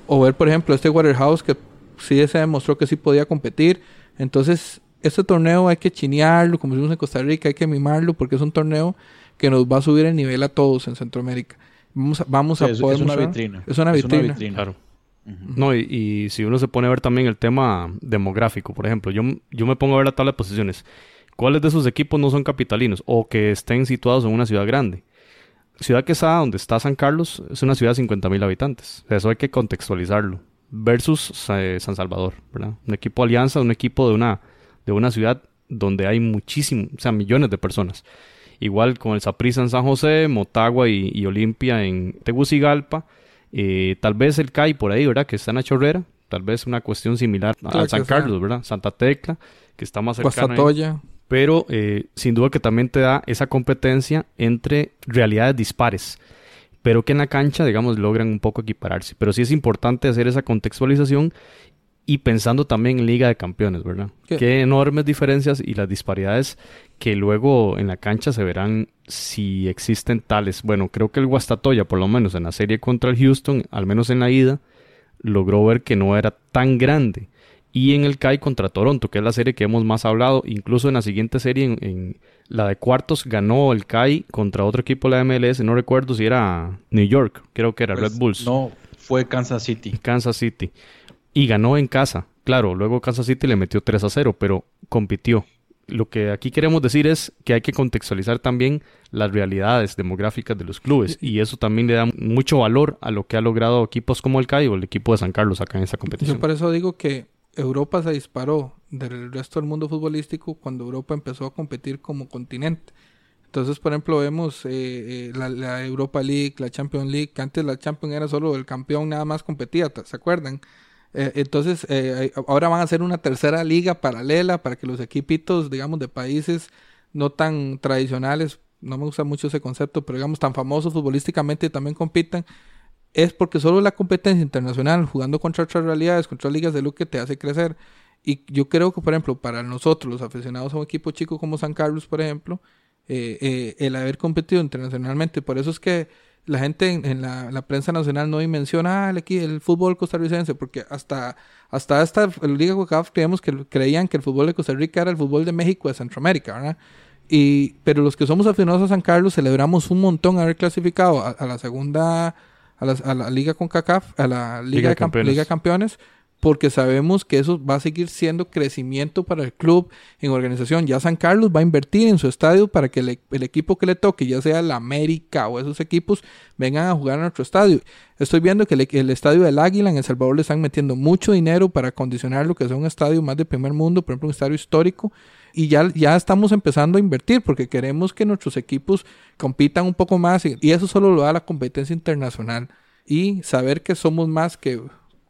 O ver, por ejemplo, este Waterhouse que sí se demostró que sí podía competir. Entonces, este torneo hay que chinearlo, como decimos en Costa Rica, hay que mimarlo porque es un torneo que nos va a subir el nivel a todos en Centroamérica. Vamos a, vamos a poder es una vitrina. Es una vitrina. Claro. No, y, si uno se pone a ver también el tema demográfico, por ejemplo, yo, yo me pongo a ver la tabla de posiciones. ¿Cuáles de esos equipos no son capitalinos o que estén situados en una ciudad grande? Ciudad Quesada, donde está San Carlos, es una ciudad de 50.000 habitantes. Eso hay que contextualizarlo. Versus eh, San Salvador, ¿verdad? Un equipo alianza, un equipo de una, de una ciudad donde hay muchísimos, o sea, millones de personas. Igual con el Saprissa en San José, Motagua y, Olimpia en Tegucigalpa. Eh, tal vez el CAI por ahí, ¿verdad? Que está en la Chorrera. Tal vez una cuestión similar a San Carlos, ¿verdad? Santa Tecla, que está más cercana. Pero eh, sin duda que también te da esa competencia entre realidades dispares pero que en la cancha, digamos, logran un poco equipararse. Pero sí es importante hacer esa contextualización y pensando también en Liga de Campeones, ¿verdad? ¿Qué? enormes diferencias y las disparidades que luego en la cancha se verán si existen tales. Bueno, creo que el Guastatoya, por lo menos en la serie contra el Houston, al menos en la ida, logró ver que no era tan grande. Y en el CAI contra Toronto, que es la serie que hemos más hablado, incluso en la siguiente serie, en, la de cuartos, ganó el CAI contra otro equipo de la MLS, no recuerdo si era New York, creo que era pues, Red Bulls. No, fue Kansas City. Kansas City y ganó en casa. Claro, luego Kansas City le metió 3 a 0, pero compitió. Lo que aquí queremos decir es que hay que contextualizar también las realidades demográficas de los clubes y eso también le da mucho valor a lo que ha logrado equipos como el CAI o el equipo de San Carlos acá en esa competición. Yo por eso digo que Europa se disparó del resto del mundo futbolístico cuando Europa empezó a competir como continente. Entonces, por ejemplo, vemos eh, eh, la, Europa League, la Champions League, que antes la Champions era solo el campeón, nada más competía, ¿se acuerdan? Eh, entonces, ahora van a hacer una tercera liga paralela para que los equipitos, digamos, de países no tan tradicionales, no me gusta mucho ese concepto, pero digamos, tan famosos futbolísticamente también compitan. Es porque solo la competencia internacional, jugando contra otras realidades, contra ligas de lo que te hace crecer. Y yo creo que, por ejemplo, para nosotros, los aficionados a un equipo chico como San Carlos, por ejemplo, eh, eh, el haber competido internacionalmente. Por eso es que la gente en, la, prensa nacional no dimensiona ah, el, el, fútbol costarricense, porque hasta, hasta esta Liga CONCACAF creíamos que creían que el fútbol de Costa Rica era el fútbol de México de Centroamérica, ¿verdad? Y, pero los que somos aficionados a San Carlos celebramos un montón haber clasificado a, la segunda, a la, a la Liga CONCACAF, a la Liga, de Liga Campeones porque sabemos que eso va a seguir siendo crecimiento para el club en organización. Ya San Carlos va a invertir en su estadio para que el, equipo que le toque, ya sea el América o esos equipos, vengan a jugar a nuestro estadio. Estoy viendo que el, estadio del Águila en El Salvador le están metiendo mucho dinero para acondicionar lo que sea un estadio más de primer mundo, por ejemplo, un estadio histórico. Y ya, ya estamos empezando a invertir porque queremos que nuestros equipos compitan un poco más y eso solo lo da la competencia internacional y saber que somos más que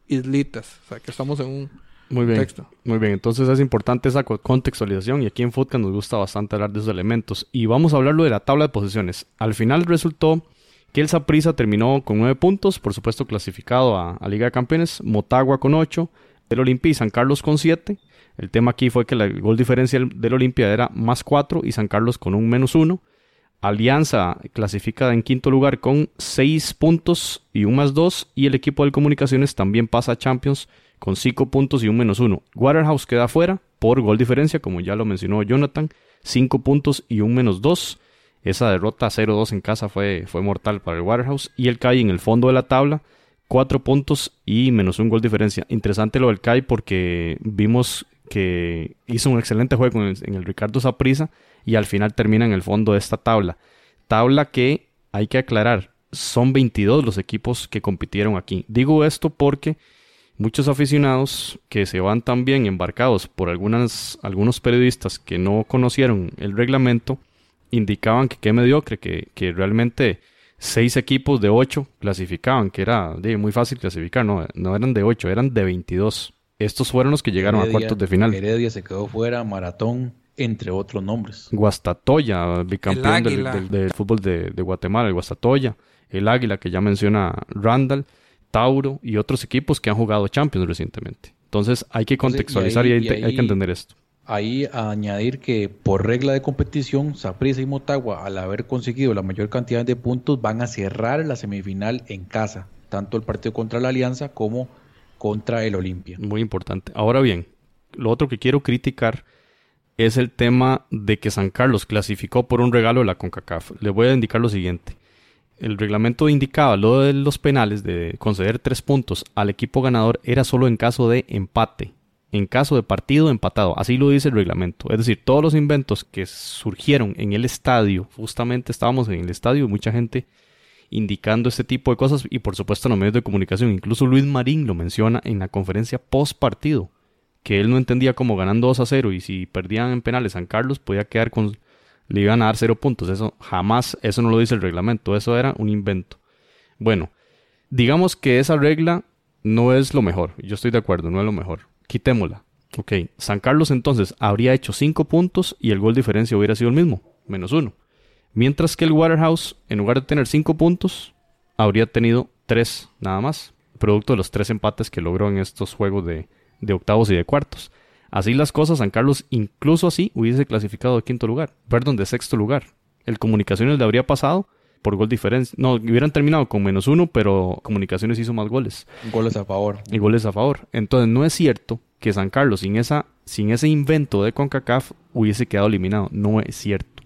islitas. O sea, que estamos en un muy bien, texto. Muy bien, entonces es importante esa contextualización y aquí en Footcast nos gusta bastante hablar de esos elementos. Y vamos a hablarlo de la tabla de posiciones. Al final resultó que el Saprissa terminó con 9 puntos, por supuesto clasificado a, Liga de Campeones, Motagua con 8, el Olimpia y San Carlos con 7. El tema aquí fue que el gol diferencial del Olimpia era más 4 y San Carlos con un menos 1. Alianza clasificada en quinto lugar con 6 puntos y un más 2. Y el equipo de comunicaciones también pasa a Champions con 5 puntos y un menos 1. Waterhouse queda fuera por gol diferencia, como ya lo mencionó Jonathan. 5 puntos y un menos 2. Esa derrota 0-2 en casa fue, fue mortal para el Waterhouse. Y el CAI en el fondo de la tabla. 4 puntos y menos un gol diferencia. Interesante lo del CAI porque vimos que hizo un excelente juego en el, en el Ricardo Saprisa y al final termina en el fondo de esta tabla. Tabla que hay que aclarar, son 22 los equipos que compitieron aquí. Digo esto porque muchos aficionados que se van también embarcados por algunas, algunos periodistas que no conocieron el reglamento indicaban que qué mediocre, que, que realmente seis equipos de 8 clasificaban, que era muy fácil clasificar, no, no eran de 8, eran de 22. Estos fueron los que llegaron a cuartos de final. Heredia se quedó fuera, Maratón, entre otros nombres. Guastatoya, bicampeón del, fútbol de, Guatemala, el Guastatoya, el Águila que ya menciona Randall, Tauro y otros equipos que han jugado Champions recientemente. Entonces hay que contextualizar y, hay, que entender esto. Ahí a añadir que por regla de competición, Saprissa y Motagua, al haber conseguido la mayor cantidad de puntos, van a cerrar la semifinal en casa, tanto el partido contra la Alianza como contra el Olimpia. Muy importante. Ahora bien, lo otro que quiero criticar es el tema de que San Carlos clasificó por un regalo de la CONCACAF. Le voy a indicar lo siguiente. El reglamento indicaba lo de los penales de conceder tres puntos al equipo ganador era solo en caso de empate, en caso de partido empatado. Así lo dice el reglamento. Es decir, todos los inventos que surgieron en el estadio, justamente estábamos en el estadio y mucha gente indicando este tipo de cosas y por supuesto en los medios de comunicación. Incluso Luis Marín lo menciona en la conferencia post partido que él no entendía cómo ganando 2 a 0 y si perdían en penales San Carlos podía quedar con le iban a dar 0 puntos. Eso jamás, eso no lo dice el reglamento, eso era un invento. Bueno, digamos que esa regla no es lo mejor, yo estoy de acuerdo, no es lo mejor. Quitémosla. Ok, San Carlos entonces habría hecho 5 puntos y el gol diferencia hubiera sido el mismo, menos 1. Mientras que el Waterhouse, en lugar de tener 5 puntos, habría tenido 3 nada más, producto de los 3 empates que logró en estos juegos de, de octavos y de cuartos. Así las cosas, San Carlos incluso así hubiese clasificado de quinto lugar, perdón, de sexto lugar. El Comunicaciones le habría pasado por gol diferencia. No, hubieran terminado con menos uno, pero Comunicaciones hizo más goles. Goles a favor. Y goles a favor. Entonces no es cierto que San Carlos sin, esa, sin ese invento de CONCACAF hubiese quedado eliminado. No es cierto.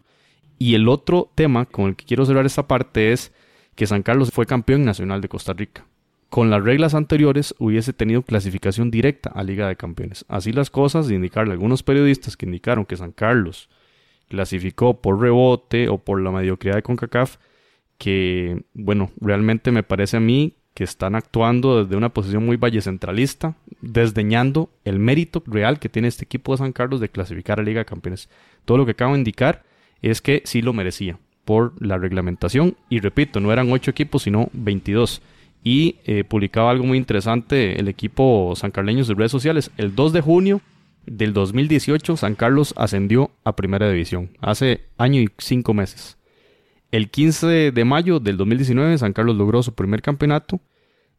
Y el otro tema con el que quiero cerrar esta parte es que San Carlos fue campeón nacional de Costa Rica con las reglas anteriores hubiese tenido clasificación directa a Liga de Campeones. Así las cosas, de indicarle a algunos periodistas que indicaron que San Carlos clasificó por rebote o por la mediocridad de CONCACAF, que, bueno, realmente me parece a mí que están actuando desde una posición muy vallecentralista, desdeñando el mérito real que tiene este equipo de San Carlos de clasificar a Liga de Campeones. Todo lo que acabo de indicar es que sí lo merecía por la reglamentación. Y repito, no eran 8 equipos, sino 22. Y eh, publicaba algo muy interesante el equipo San Carleños de redes sociales. El 2 de junio del 2018, San Carlos ascendió a Primera División. Hace año y cinco meses. El 15 de mayo del 2019, San Carlos logró su primer campeonato.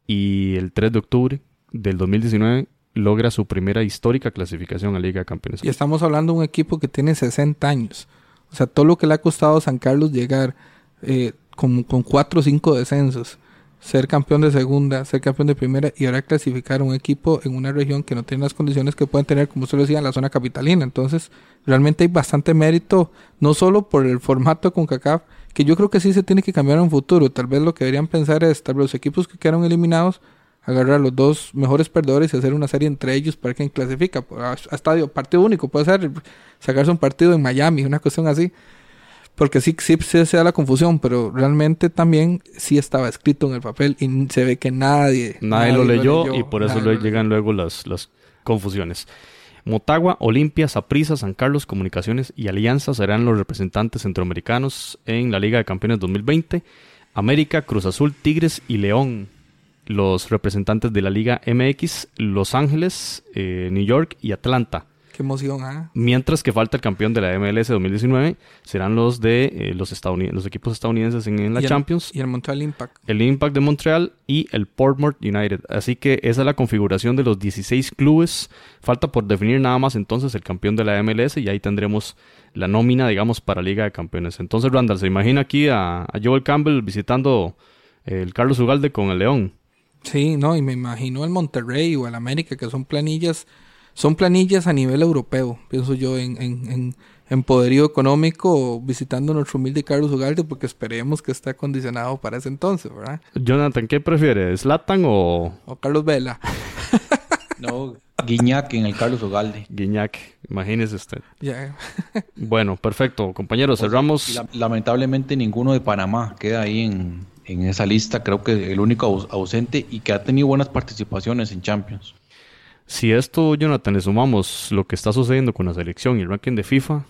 Y el 3 de octubre del 2019 logra su primera histórica clasificación a Liga de Campeones. Y estamos hablando de un equipo que tiene 60 años. O sea, todo lo que le ha costado a San Carlos llegar eh, con, con cuatro o cinco descensos, ser campeón de segunda, ser campeón de primera y ahora clasificar un equipo en una región que no tiene las condiciones que pueden tener, como usted lo decía, en la zona capitalina. Entonces, realmente hay bastante mérito, no solo por el formato con CACAF, que yo creo que sí se tiene que cambiar en un futuro. Tal vez lo que deberían pensar es, tal vez los equipos que quedaron eliminados, agarrar a los dos mejores perdedores y hacer una serie entre ellos para quien clasifica. A, estadio, partido único, puede ser sacarse un partido en Miami, una cuestión así. Porque sí, sí, se da la confusión, pero realmente también sí estaba escrito en el papel y se ve que nadie... Nadie, lo, leyó y por eso llegan luego las, las confusiones. Motagua, Olimpia, Saprissa, San Carlos, Comunicaciones y Alianza serán los representantes centroamericanos en la Liga de Campeones 2020. América, Cruz Azul, Tigres y León los representantes de la Liga MX, Los Ángeles, eh, New York y Atlanta. Qué emoción, ¿ah? Mientras que falta el campeón de la MLS 2019, serán los de eh, los, los equipos estadounidenses en, la Champions. Y el Montreal Impact. El Impact de Montreal y el Portmore United. Así que esa es la configuración de los 16 clubes. Falta por definir nada más entonces el campeón de la MLS y ahí tendremos la nómina, digamos, para Liga de Campeones. Entonces, Randall, ¿se imagina aquí a, a Joel Campbell visitando el Carlos Ugalde con el León? Sí, no, y me imagino el Monterrey o el América, que son planillas, son planillas a nivel europeo, pienso yo, en, en, en, poderío económico, visitando nuestro humilde Carlos Ugalde, porque esperemos que esté acondicionado para ese entonces, ¿verdad? Jonathan, ¿qué prefieres, ¿Slatan o...? O Carlos Vela. [laughs] no, Guiñac en el Carlos Ugalde. Guiñac, imagínese usted. bueno, perfecto. Compañeros, cerramos... lamentablemente ninguno de Panamá queda ahí en, en esa lista, creo que el único ausente y que ha tenido buenas participaciones en Champions. Si esto, Jonathan, le sumamos lo que está sucediendo con la selección y el ranking de FIFA,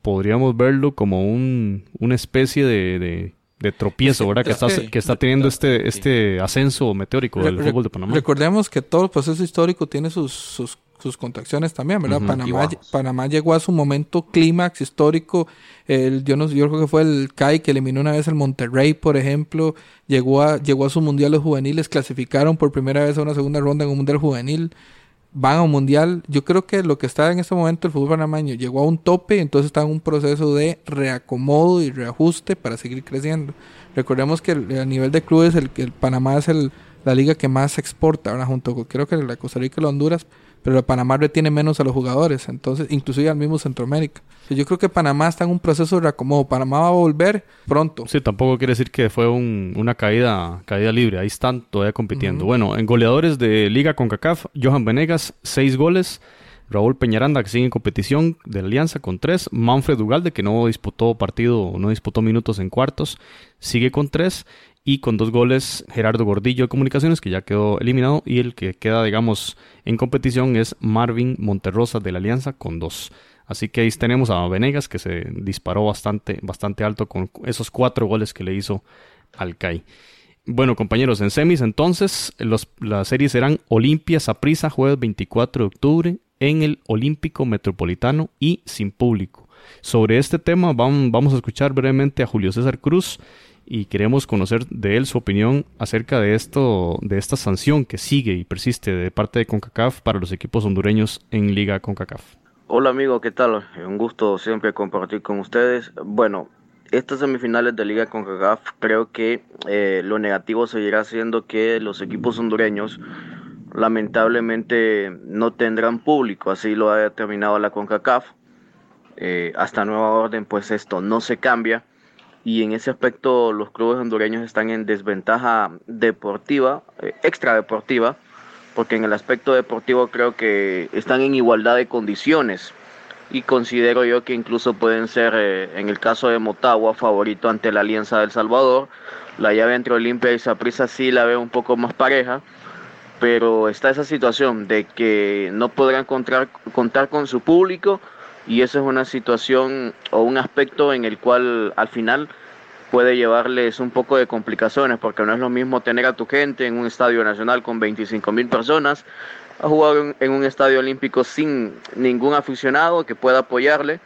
podríamos verlo como un, una especie de, de, tropiezo, ¿verdad? Que, está, que está teniendo este, este ascenso meteórico del fútbol de Panamá. Recordemos que todo el proceso histórico tiene sus, sus sus contracciones también, ¿verdad? Panamá, Panamá llegó a su momento clímax histórico. El, yo, no, yo creo que fue el CAI que eliminó una vez el Monterrey, por ejemplo. Llegó a, llegó a su mundial juveniles, clasificaron por primera vez a una segunda ronda en un mundial juvenil. Van a un mundial. Yo creo que lo que está en este momento el fútbol panameño llegó a un tope, entonces está en un proceso de reacomodo y reajuste para seguir creciendo. Recordemos que a nivel de clubes el, el Panamá es el, la liga que más exporta, ahora junto con creo que la Costa Rica y la Honduras pero Panamá retiene menos a los jugadores, entonces, inclusive al mismo Centroamérica. Yo creo que Panamá está en un proceso de reacomodo. Panamá va a volver pronto. Sí, tampoco quiere decir que fue una caída, caída libre. Ahí están todavía compitiendo. Bueno, en goleadores de Liga con CACAF, Johan Venegas, seis goles. Raúl Peñaranda, que sigue en competición de Alianza con tres. Manfred Ugalde, que no disputó partido, no disputó minutos en cuartos, sigue con tres. Y con dos goles, Gerardo Gordillo de Comunicaciones, que ya quedó eliminado. Y el que queda, digamos, en competición es Marvin Monterrosa de la Alianza con dos. Así que ahí tenemos a Venegas, que se disparó bastante, bastante alto con esos cuatro goles que le hizo al CAI. Bueno, compañeros, en semis entonces los, las series serán Olimpia Saprisa, jueves 24 de octubre, en el Olímpico Metropolitano y sin público. Sobre este tema vamos a escuchar brevemente a Julio César Cruz y queremos conocer de él su opinión acerca de esto, de esta sanción que sigue y persiste de parte de CONCACAF para los equipos hondureños en Liga CONCACAF. Hola amigo, ¿qué tal? Un gusto siempre compartir con ustedes. Bueno, estas semifinales de Liga CONCACAF creo que eh, lo negativo seguirá siendo que los equipos hondureños lamentablemente no tendrán público, así lo ha determinado la CONCACAF. Eh, hasta nueva orden, pues esto no se cambia y en ese aspecto los clubes hondureños están en desventaja deportiva, eh, extra deportiva, porque en el aspecto deportivo creo que están en igualdad de condiciones y considero yo que incluso pueden ser, eh, en el caso de Motagua, favorito ante la Alianza del Salvador. La llave entre Olimpia y Saprissa sí la veo un poco más pareja, pero está esa situación de que no podrán contar, contar con su público y eso es una situación o un aspecto en el cual al final puede llevarles un poco de complicaciones, porque no es lo mismo tener a tu gente en un estadio nacional con 25 mil personas, a jugar en un estadio olímpico sin ningún aficionado que pueda apoyarle.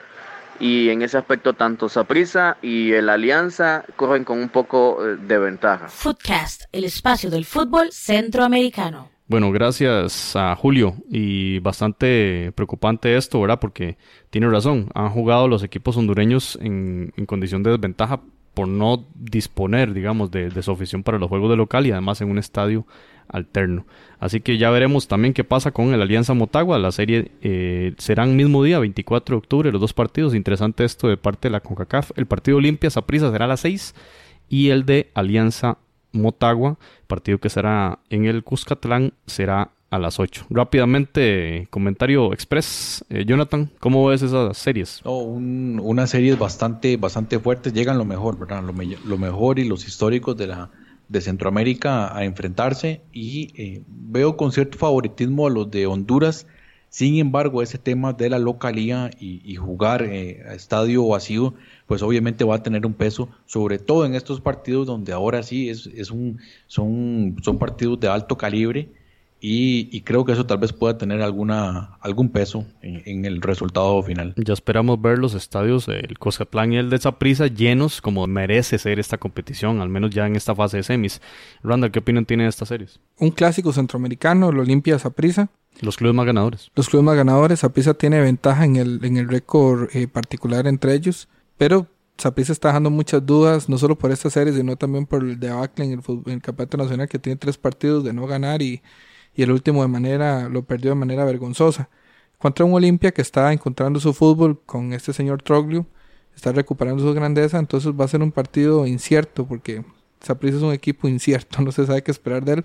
Y en ese aspecto, tanto Saprisa y el Alianza corren con un poco eh, de ventaja. Footcast, el espacio del fútbol centroamericano. Bueno, gracias a Julio y bastante preocupante esto, ¿verdad? Porque tiene razón, han jugado los equipos hondureños en, en condición de desventaja por no disponer, digamos, de, su afición para los juegos de local y además en un estadio alterno. Así que ya veremos también qué pasa con el Alianza Motagua. La serie eh, será el mismo día, 24 de octubre, los dos partidos. Interesante esto de parte de la CONCACAF. El partido Olimpia Saprisa será a las 6 y el de Alianza Motagua, partido que será en el Cuscatlán, será a las 8. Rápidamente, comentario express. Eh, Jonathan, ¿cómo ves esas series? Oh, un, unas series bastante, bastante fuertes. Llegan lo mejor, ¿verdad? Lo, lo, mejor y los históricos de la de Centroamérica a enfrentarse. Y eh, veo con cierto favoritismo a los de Honduras. Sin embargo, ese tema de la localía y, jugar eh, a estadio vacío, pues obviamente va a tener un peso, sobre todo en estos partidos donde ahora sí es, es un, son, son partidos de alto calibre y, creo que eso tal vez pueda tener alguna algún peso en, el resultado final. Ya esperamos ver los estadios del Coscatlán y el de Zaprisa llenos como merece ser esta competición, al menos ya en esta fase de semis. Randall, ¿qué opinión tiene de estas series? Un clásico centroamericano, el Olimpia Zaprisa. Los clubes más ganadores. Los clubes más ganadores. Zaprisa tiene ventaja en el, en el récord eh, particular entre ellos, pero Zaprisa está dejando muchas dudas, no solo por esta serie, sino también por el debacle en el, campeonato nacional que tiene tres partidos de no ganar y y el último de manera lo perdió de manera vergonzosa. Contra un Olimpia que está encontrando su fútbol con este señor Troglio, está recuperando su grandeza, entonces va a ser un partido incierto porque Saprissa es un equipo incierto, [laughs] no se sabe qué esperar de él.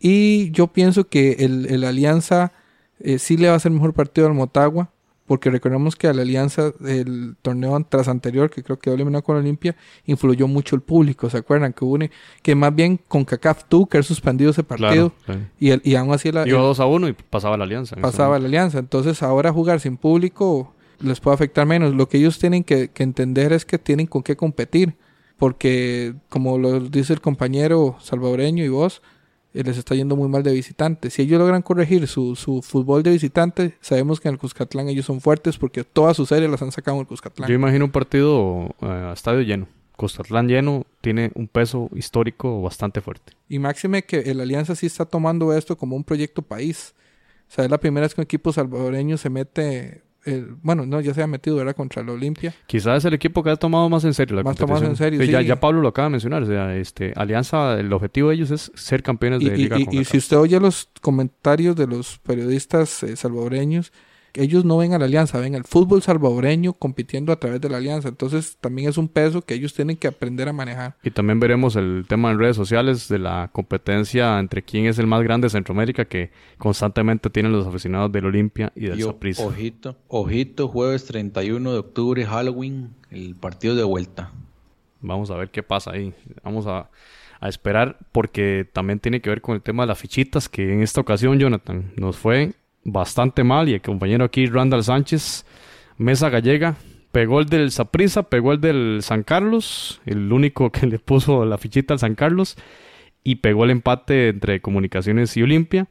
Y yo pienso que el, el Alianza eh, sí le va a ser mejor partido al Motagua porque recordemos que a la alianza del torneo tras anterior, que creo que eliminado con Olimpia, influyó mucho el público, ¿se acuerdan? Que une, que más bien con CACAF tuvo que haber suspendido ese partido y, el, y aún así la, Iba 2 a 1 y pasaba la alianza. Pasaba la alianza, entonces ahora jugar sin público les puede afectar menos. Lo que ellos tienen que, que entender es que tienen con qué competir, porque como lo dice el compañero salvadoreño y vos, les está yendo muy mal de visitante. Si ellos logran corregir su, su fútbol de visitante, sabemos que en el Cuscatlán ellos son fuertes porque todas sus series las han sacado en el Cuscatlán. Yo imagino un partido eh, a estadio lleno. Cuscatlán lleno tiene un peso histórico bastante fuerte. Y máxime que el Alianza sí está tomando esto como un proyecto país. O sea, es la primera vez que un equipo salvadoreño se mete bueno, no, ya se ha metido, ¿verdad? Contra la Olimpia. Quizás es el equipo que ha tomado más en serio la más tomado en serio, Ya, ya, Pablo lo acaba de mencionar, o sea, este, Alianza, el objetivo de ellos es ser campeones de Liga y, y si usted oye los comentarios de los periodistas eh, salvadoreños, ellos no ven a la alianza, ven al fútbol salvadoreño compitiendo a través de la alianza. Entonces también es un peso que ellos tienen que aprender a manejar. Y también veremos el tema en redes sociales de la competencia entre quién es el más grande de Centroamérica que constantemente tienen los aficionados del Olimpia y del Saprissa. Ojito, ojito, jueves 31 de octubre, Halloween, el partido de vuelta. Vamos a ver qué pasa ahí. Vamos a, a esperar porque también tiene que ver con el tema de las fichitas que en esta ocasión, Jonathan, nos fue bastante mal y el compañero aquí, Randall Sánchez, Mesa Gallega, pegó el del Saprisa, pegó el del San Carlos, el único que [laughs] le puso la fichita al San Carlos, y pegó el empate entre Comunicaciones y Olimpia.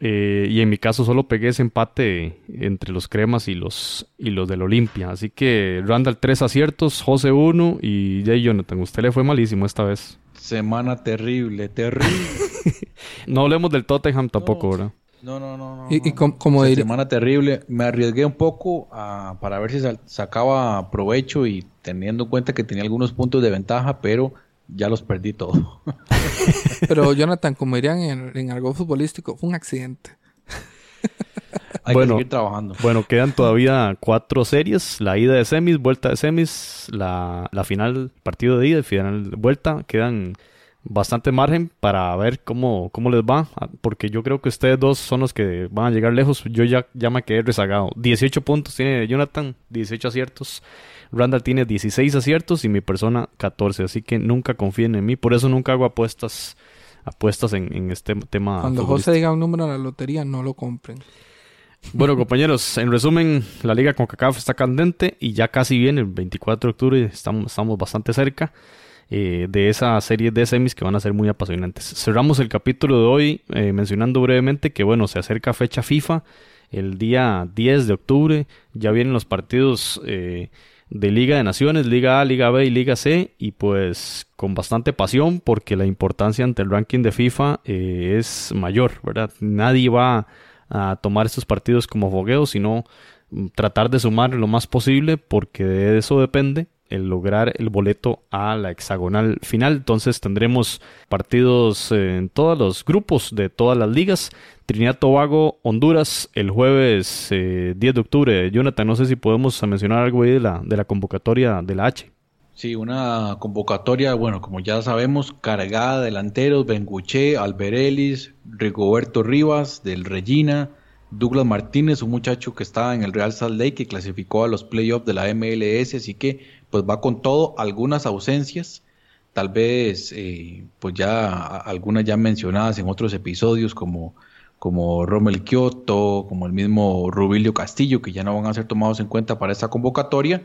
Eh, y en mi caso solo pegué ese empate entre los cremas y los, y los del Olimpia. Así que Randall tres aciertos, José uno y Jay Jonathan. Usted le fue malísimo esta vez. Semana terrible, terrible. [laughs] no hablemos del Tottenham tampoco, ¿verdad? No, no, no. no y, como diría... Semana terrible. Me arriesgué un poco para ver si sacaba provecho y teniendo en cuenta que tenía algunos puntos de ventaja, pero ya los perdí todos. [laughs] pero Jonathan, como dirían en, algo futbolístico, fue un accidente. [laughs] Hay bueno, que seguir trabajando. Bueno, quedan todavía cuatro series. La ida de semis, vuelta de semis, la, la final, partido de ida y final de vuelta. Quedan bastante margen para ver cómo, cómo les va, ah, porque yo creo que ustedes dos son los que van a llegar lejos. Yo ya, ya me quedé rezagado. 18 puntos tiene Jonathan, 18 aciertos. Randall tiene 16 aciertos y mi persona 14, así que nunca confíen en mí. Por eso nunca hago apuestas apuestas en, en este tema. Cuando José diga un número en la lotería, no lo compren. Bueno, [laughs] compañeros, en resumen, la liga con CACAF está candente y ya casi viene el 24 de octubre, estamos, estamos bastante cerca eh, de esa serie de semis que van a ser muy apasionantes. Cerramos el capítulo de hoy eh, mencionando brevemente que, bueno, se acerca fecha FIFA el día 10 de octubre, ya vienen los partidos eh, de Liga de Naciones, Liga A, Liga B y Liga C, y pues con bastante pasión porque la importancia ante el ranking de FIFA es mayor, ¿verdad? Nadie va a tomar estos partidos como fogueos, sino mm, tratar de sumar lo más posible porque de eso depende el lograr el boleto a la hexagonal final. Entonces tendremos partidos en todos los grupos de todas las ligas. Trinidad Tobago, Honduras, el jueves 10 eh, de octubre. Jonathan, no sé si podemos mencionar algo ahí de la, de la convocatoria de la H. Sí, una convocatoria, bueno, como ya sabemos, cargada de delanteros, Benguche, Alberelis, Rigoberto Rivas, del Regina, Douglas Martínez, un muchacho que está en el Real Salt Lake, que clasificó a los playoffs de la MLS, así que pues va con todo, algunas ausencias, tal vez eh, pues ya algunas ya mencionadas en otros episodios como, como Rommel Kioto, como el mismo Rubilio Castillo, que ya no van a ser tomados en cuenta para esta convocatoria,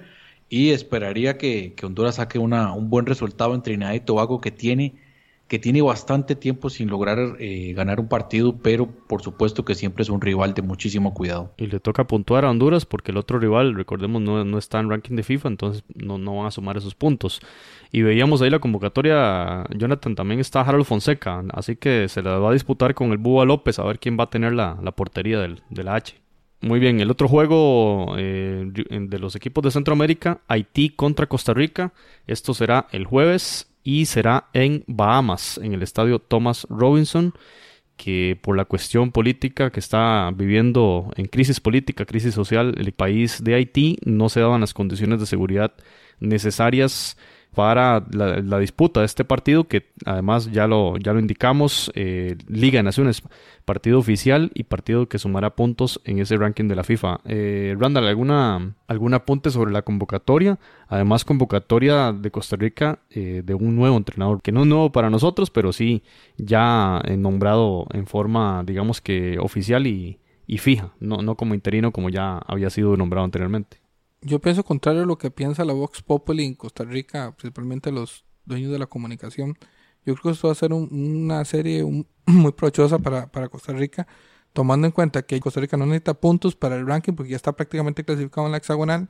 y esperaría que, que Honduras saque una, un buen resultado en Trinidad y Tobago que tiene que tiene bastante tiempo sin lograr eh, ganar un partido, pero por supuesto que siempre es un rival de muchísimo cuidado. Y le toca puntuar a Honduras porque el otro rival, recordemos, no, no está en ranking de FIFA, entonces no, no, van a sumar esos puntos. Y veíamos ahí la convocatoria, Jonathan, también está Harold Fonseca, así que se la va a disputar con el Búa López a ver quién va a tener la, la portería del, de la H. Muy bien, el otro juego eh, de los equipos de Centroamérica, Haití contra Costa Rica. Esto será el jueves y será en Bahamas, en el estadio Thomas Robinson, que por la cuestión política que está viviendo en crisis política, crisis social, el país de Haití no se daban las condiciones de seguridad necesarias para la, disputa de este partido, que además ya lo, ya lo indicamos, eh, Liga de Naciones, partido oficial y partido que sumará puntos en ese ranking de la FIFA. Eh, Randall, ¿alguna, ¿algún apunte sobre la convocatoria? Además, convocatoria de Costa Rica eh, de un nuevo entrenador, que no es nuevo para nosotros, pero sí ya nombrado en forma, digamos que oficial y, y fija, no, no como interino como ya había sido nombrado anteriormente yo pienso contrario a lo que piensa la Vox Populi en Costa Rica, principalmente los dueños de la comunicación. Yo creo que esto va a ser una serie [clears throat] muy provechosa para, para, Costa Rica, tomando en cuenta que Costa Rica no necesita puntos para el ranking porque ya está prácticamente clasificado en la hexagonal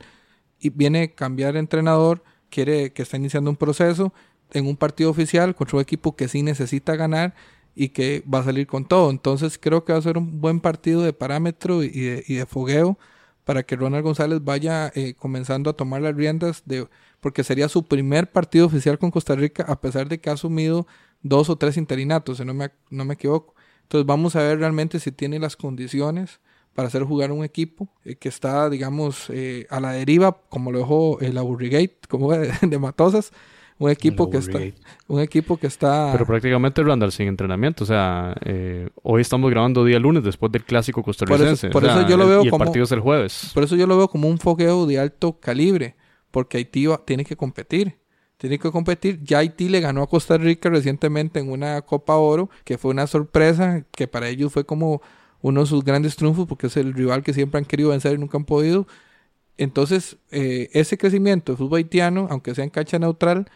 y viene a cambiar entrenador, quiere que está iniciando un proceso en un partido oficial contra un equipo que sí necesita ganar y que va a salir con todo. Entonces creo que va a ser un buen partido de parámetro y de, y de fogueo para que Ronald González vaya eh, comenzando a tomar las riendas de porque sería su primer partido oficial con Costa Rica a pesar de que ha asumido dos o tres interinatos, si no me, no me equivoco. Entonces vamos a ver realmente si tiene las condiciones para hacer jugar un equipo eh, que está, digamos, eh, a la deriva, como lo dejó el Aburrigate, como de, [laughs] de Matosas, un equipo que está un equipo que está pero prácticamente Randall sin entrenamiento o sea eh, hoy estamos grabando día lunes después del clásico costarricense por eso, yo lo veo y como el partido es el jueves. por eso yo lo veo como un fogueo de alto calibre porque Haití tiene que competir tiene que competir. Ya Haití le ganó a Costa Rica recientemente en una Copa Oro que fue una sorpresa que para ellos fue como uno de sus grandes triunfos porque es el rival que siempre han querido vencer y nunca han podido. Entonces eh, ese crecimiento del fútbol haitiano aunque sea en cancha neutral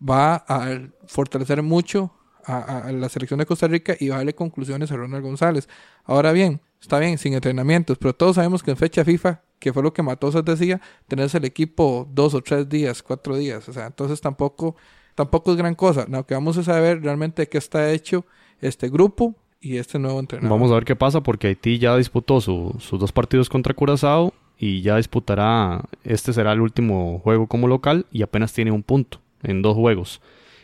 va a fortalecer mucho a, la selección de Costa Rica y va a darle conclusiones a Ronald González. Ahora bien, está bien, sin entrenamientos, pero todos sabemos que en fecha FIFA, que fue lo que Matosas decía, tenés el equipo dos o tres días, cuatro días, o sea, entonces tampoco, tampoco es gran cosa. Lo que vamos a saber realmente qué está hecho este grupo y este nuevo entrenador. Vamos a ver qué pasa porque Haití ya disputó sus dos partidos contra Curazao y ya disputará, este será el último juego como local y apenas tiene un punto en dos juegos.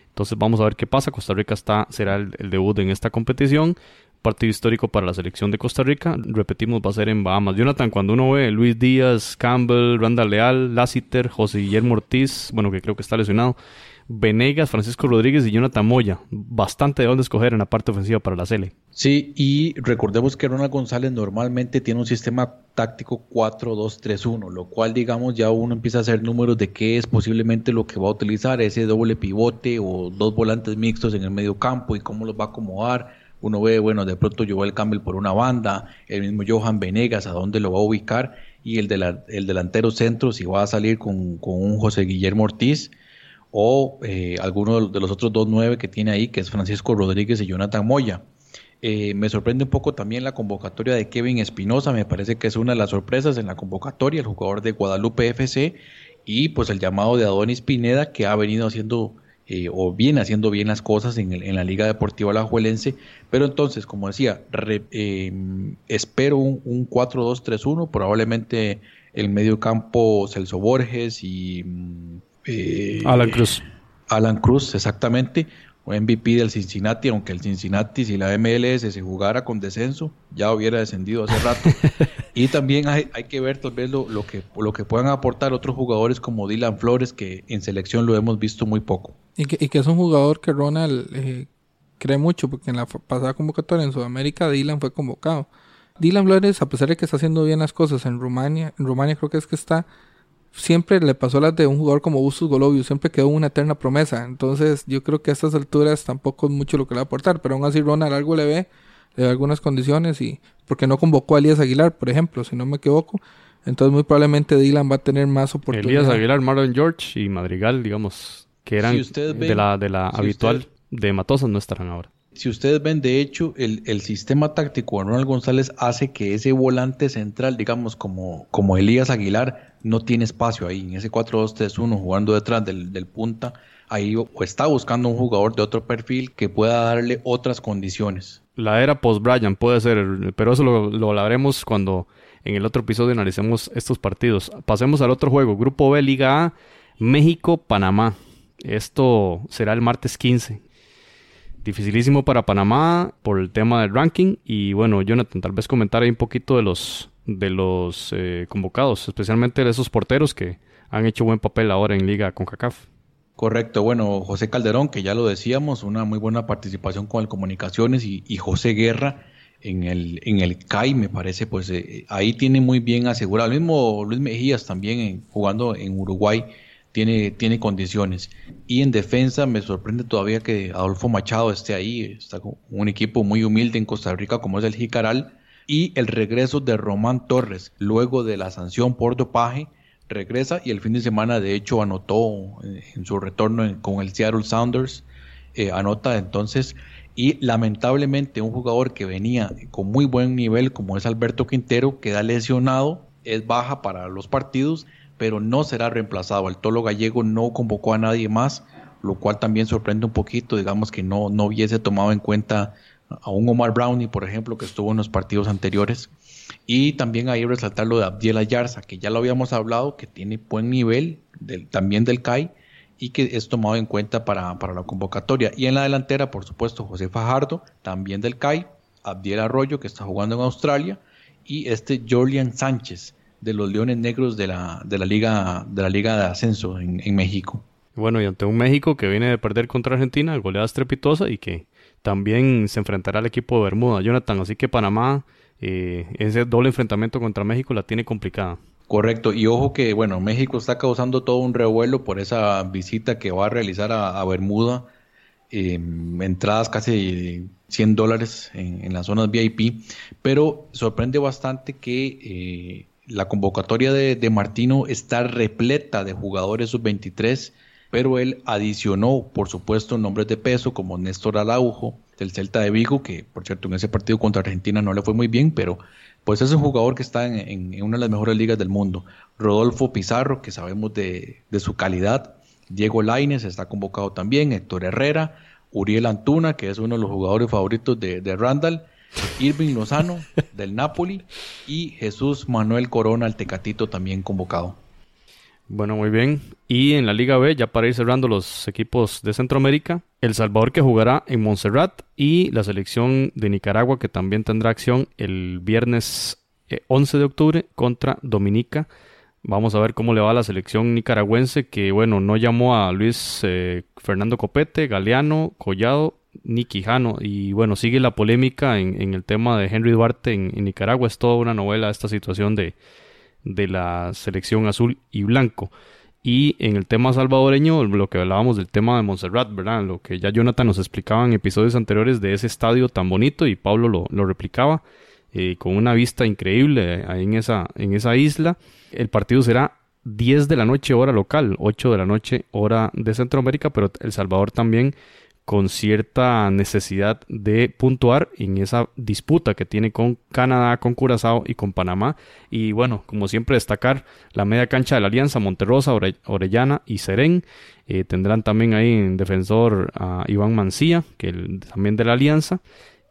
Entonces vamos a ver qué pasa. Costa Rica está, será el, debut en esta competición. Partido histórico para la selección de Costa Rica. Repetimos, va a ser en Bahamas. Jonathan, cuando uno ve Luis Díaz, Campbell, Randa Leal, Lassiter, José Guillermo Ortiz, bueno, que creo que está lesionado, Venegas, Francisco Rodríguez y Jonathan Moya. Bastante de dónde escoger en la parte ofensiva para la Sele. Sí, y recordemos que Ronald González normalmente tiene un sistema táctico 4-2-3-1, lo cual digamos ya uno empieza a hacer números de qué es posiblemente lo que va a utilizar, ese doble pivote o dos volantes mixtos en el medio campo y cómo los va a acomodar uno ve, bueno, de pronto Joel Campbell por una banda, el mismo Johan Venegas, a dónde lo va a ubicar, y el, de el delantero centro, si va a salir con un José Guillermo Ortiz, o eh, alguno de los otros dos nueve que tiene ahí, que es Francisco Rodríguez y Jonathan Moya. Eh, me sorprende un poco también la convocatoria de Kevin Espinosa, me parece que es una de las sorpresas en la convocatoria, el jugador de Guadalupe FC, y pues el llamado de Adonis Pineda, que ha venido haciendo eh, o viene haciendo bien las cosas en, en la Liga Deportiva Alajuelense. Pero entonces, como decía, em, espero un, un 4-2-3-1, probablemente el medio campo Celso Borges y... Mm, eh, Alan Cruz. Alan Cruz, exactamente. MVP del Cincinnati, aunque el Cincinnati, si la MLS se jugara con descenso, ya hubiera descendido hace rato. [laughs] y también hay, hay, que ver tal vez lo, lo, que, lo que puedan aportar otros jugadores como Dylan Flores, que en selección lo hemos visto muy poco. Y que, y que es un jugador que Ronald eh, cree mucho, porque en la pasada convocatoria en Sudamérica Dylan fue convocado. Dylan Flores, a pesar de que está haciendo bien las cosas en Rumania, en Rumania creo que es que está siempre le pasó las de un jugador como Bustos Golovio, siempre quedó una eterna promesa. Entonces, yo creo que a estas alturas tampoco es mucho lo que le va a aportar, pero aún así Ronald algo le ve, le da algunas condiciones y porque no convocó a Elías Aguilar, por ejemplo, si no me equivoco. Entonces, muy probablemente Dylan va a tener más oportunidades. Elías Aguilar, Marlon George y Madrigal, digamos, que eran de la, de la habitual de Matosas, no estarán ahora si ustedes ven, de hecho, el, el, sistema táctico de Ronald González hace que ese volante central, digamos, como, como Elías Aguilar, no tiene espacio ahí. En ese 4-2-3-1, jugando detrás del, del, punta, ahí o está buscando un jugador de otro perfil que pueda darle otras condiciones. La era post-Brian puede ser, pero eso lo, lo hablaremos cuando en el otro episodio analicemos estos partidos. Pasemos al otro juego, Grupo B, Liga A, México-Panamá. Esto será el martes 15 dificilísimo para Panamá por el tema del ranking. Y bueno, Jonathan, tal vez comentar ahí un poquito de los, de los eh, convocados, especialmente de esos porteros que han hecho buen papel ahora en Liga con CACAF. Correcto, bueno, José Calderón, que ya lo decíamos, una muy buena participación con el Comunicaciones y, José Guerra en el, en el CAI, me parece, pues eh, ahí tiene muy bien asegurado. El mismo Luis Mejías también jugando en Uruguay tiene, tiene condiciones. Y en defensa me sorprende todavía que Adolfo Machado esté ahí, está con un equipo muy humilde en Costa Rica como es el Jicaral. Y el regreso de Román Torres, luego de la sanción por dopaje, regresa y el fin de semana de hecho anotó eh, en su retorno con el Seattle Sounders, eh, anota entonces y lamentablemente un jugador que venía con muy buen nivel como es Alberto Quintero queda lesionado, es baja para los partidos pero no será reemplazado. El Tolo Gallego no convocó a nadie más, lo cual también sorprende un poquito, digamos que no, no hubiese tomado en cuenta a un Omar Brownie, por ejemplo, que estuvo en los partidos anteriores. Y también ahí resaltar lo de Abdiel Ayarza, que ya lo habíamos hablado, que tiene buen nivel también del CAI y que es tomado en cuenta para, para, la convocatoria. Y en la delantera, por supuesto, José Fajardo, también del CAI, Abdiel Arroyo, que está jugando en Australia, y este Jorlian Sánchez, de los Leones Negros de la, de la Liga de la Liga de Ascenso en, México. Bueno, y ante un México que viene de perder contra Argentina, goleada estrepitosa y que también se enfrentará al equipo de Bermuda, Jonathan. Así que Panamá, eh, ese doble enfrentamiento contra México la tiene complicada. Correcto, y ojo que, bueno, México está causando todo un revuelo por esa visita que va a realizar a, Bermuda. Eh, entradas casi 100 dólares en, las zonas VIP, pero sorprende bastante que eh, la convocatoria de, Martino está repleta de jugadores sub-23, pero él adicionó, por supuesto, nombres de peso como Néstor Araujo del Celta de Vigo, que por cierto en ese partido contra Argentina no le fue muy bien, pero pues es un jugador que está en, una de las mejores ligas del mundo. Rodolfo Pizarro, que sabemos de, su calidad. Diego Laines está convocado también, Héctor Herrera, Uriel Antuna, que es uno de los jugadores favoritos de, de Randall, Irving Lozano del Napoli y Jesús Manuel Corona, el Tecatito, también convocado. Bueno, muy bien. Y en la Liga B, ya para ir cerrando los equipos de Centroamérica, El Salvador que jugará en Montserrat y la selección de Nicaragua que también tendrá acción el viernes 11 eh, de octubre contra Dominica. Vamos a ver cómo le va a la selección nicaragüense que, bueno, no llamó a Luis eh, Fernando Copete, Galeano, Collado ni Quijano. Y bueno, sigue la polémica en, el tema de Henry Duarte en, Nicaragua. Es toda una novela esta situación de, de la selección azul y blanco. Y en el tema salvadoreño, lo que hablábamos del tema de Montserrat, ¿verdad? Lo que ya Jonathan nos explicaba en episodios anteriores de ese estadio tan bonito y Pablo lo, lo replicaba, eh, con una vista increíble ahí en esa, en esa isla. El partido será 10 de la noche hora local, 8 de la noche hora de Centroamérica, pero El Salvador también con cierta necesidad de puntuar en esa disputa que tiene con Canadá, con Curazao y con Panamá. Y bueno, como siempre destacar la media cancha de la Alianza, Monterrosa, Orellana y Serén. Eh, tendrán también ahí en defensor a Iván Mancía, que también de la Alianza.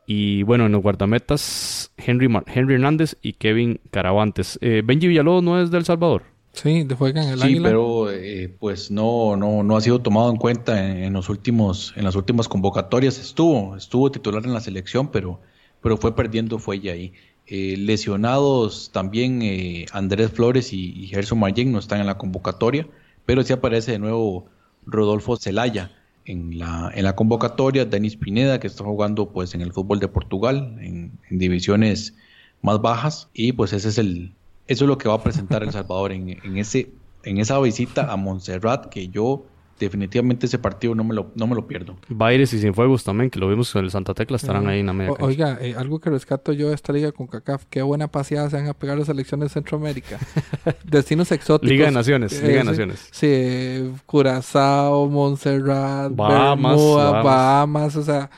Y bueno, en los guardametas, Henry, Henry Hernández y Kevin Caravantes. Eh, Benji Villalobos no es del Salvador. Sí, de juega en el sí, pero eh, pues no, no, no ha sido tomado en cuenta en, los últimos, en las últimas convocatorias. Estuvo, estuvo titular en la selección, pero, pero fue perdiendo fuelle ahí. Eh, lesionados también eh, Andrés Flores y, y Gerson Mayen no están en la convocatoria, pero sí aparece de nuevo Rodolfo Zelaya en la, en la convocatoria, Denis Pineda, que está jugando pues en el fútbol de Portugal, en divisiones más bajas, y pues ese es el, eso es lo que va a presentar El Salvador en, en, ese, en esa visita a Montserrat, que yo definitivamente ese partido no me lo, no me lo pierdo. Baires y Cienfuegos también, que lo vimos con el Santa Tecla, estarán ahí en la media. oiga, eh, algo que rescato yo de esta liga con CACAF, qué buena paseada se van a pegar las selecciones de Centroamérica. [laughs] Destinos exóticos. Liga de Naciones, Liga de eh, Naciones. Sí, Curazao, Montserrat, Bahamas, Bahamas, o sea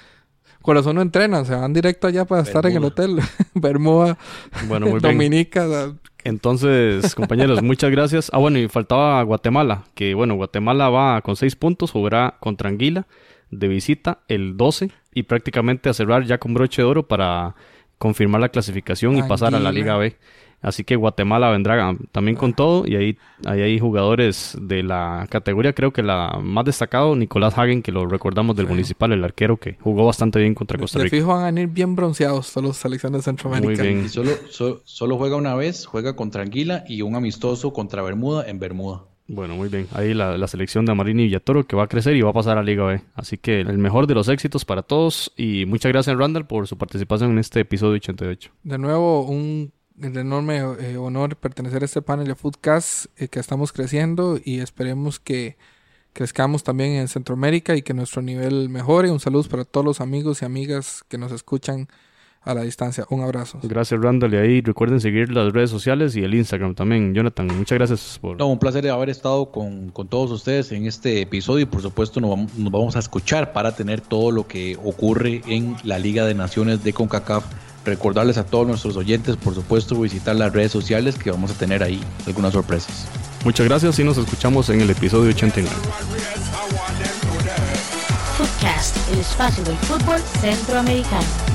Corazón no entrena, se van directo allá para estar en el hotel. [laughs] Bermuda, bueno, muy Dominica. Entonces, compañeros, [laughs] muchas gracias. Ah, bueno, y faltaba Guatemala, que bueno, Guatemala va con seis puntos, jugará contra Anguila de visita el 12 y prácticamente a cerrar ya con broche de oro para confirmar la clasificación y pasar a la Liga B. Así que Guatemala vendrá también con todo y ahí, ahí, hay jugadores de la categoría, creo que la más destacado, Nicolás Hagen, que lo recordamos del Municipal, el arquero que jugó bastante bien contra Costa Rica. De fijo van a venir bien bronceados todos los selecciones de Centroamérica. Muy bien. Y solo, solo juega una vez, juega contra Anguila y un amistoso contra Bermuda en Bermuda. Bueno, muy bien. Ahí la, selección de Amarini y Villatoro que va a crecer y va a pasar a Liga B. Así que el mejor de los éxitos para todos. Y muchas gracias, Randall, por su participación en este episodio 88. De nuevo, un el enorme eh, honor pertenecer a este panel de Foodcast eh, que estamos creciendo y esperemos que crezcamos también en Centroamérica y que nuestro nivel mejore. Un saludo para todos los amigos y amigas que nos escuchan a la distancia. Un abrazo. Gracias, Randall. Y ahí recuerden seguir las redes sociales y el Instagram también. Jonathan, muchas gracias por... No, un placer haber estado con, todos ustedes en este episodio y por supuesto nos vamos, nos vamos a escuchar para tener todo lo que ocurre en la Liga de Naciones de CONCACAF recordarles a todos nuestros oyentes, por supuesto, visitar las redes sociales que vamos a tener ahí algunas sorpresas. Muchas gracias y nos escuchamos en el episodio 89. Podcast, el espacio del fútbol centroamericano.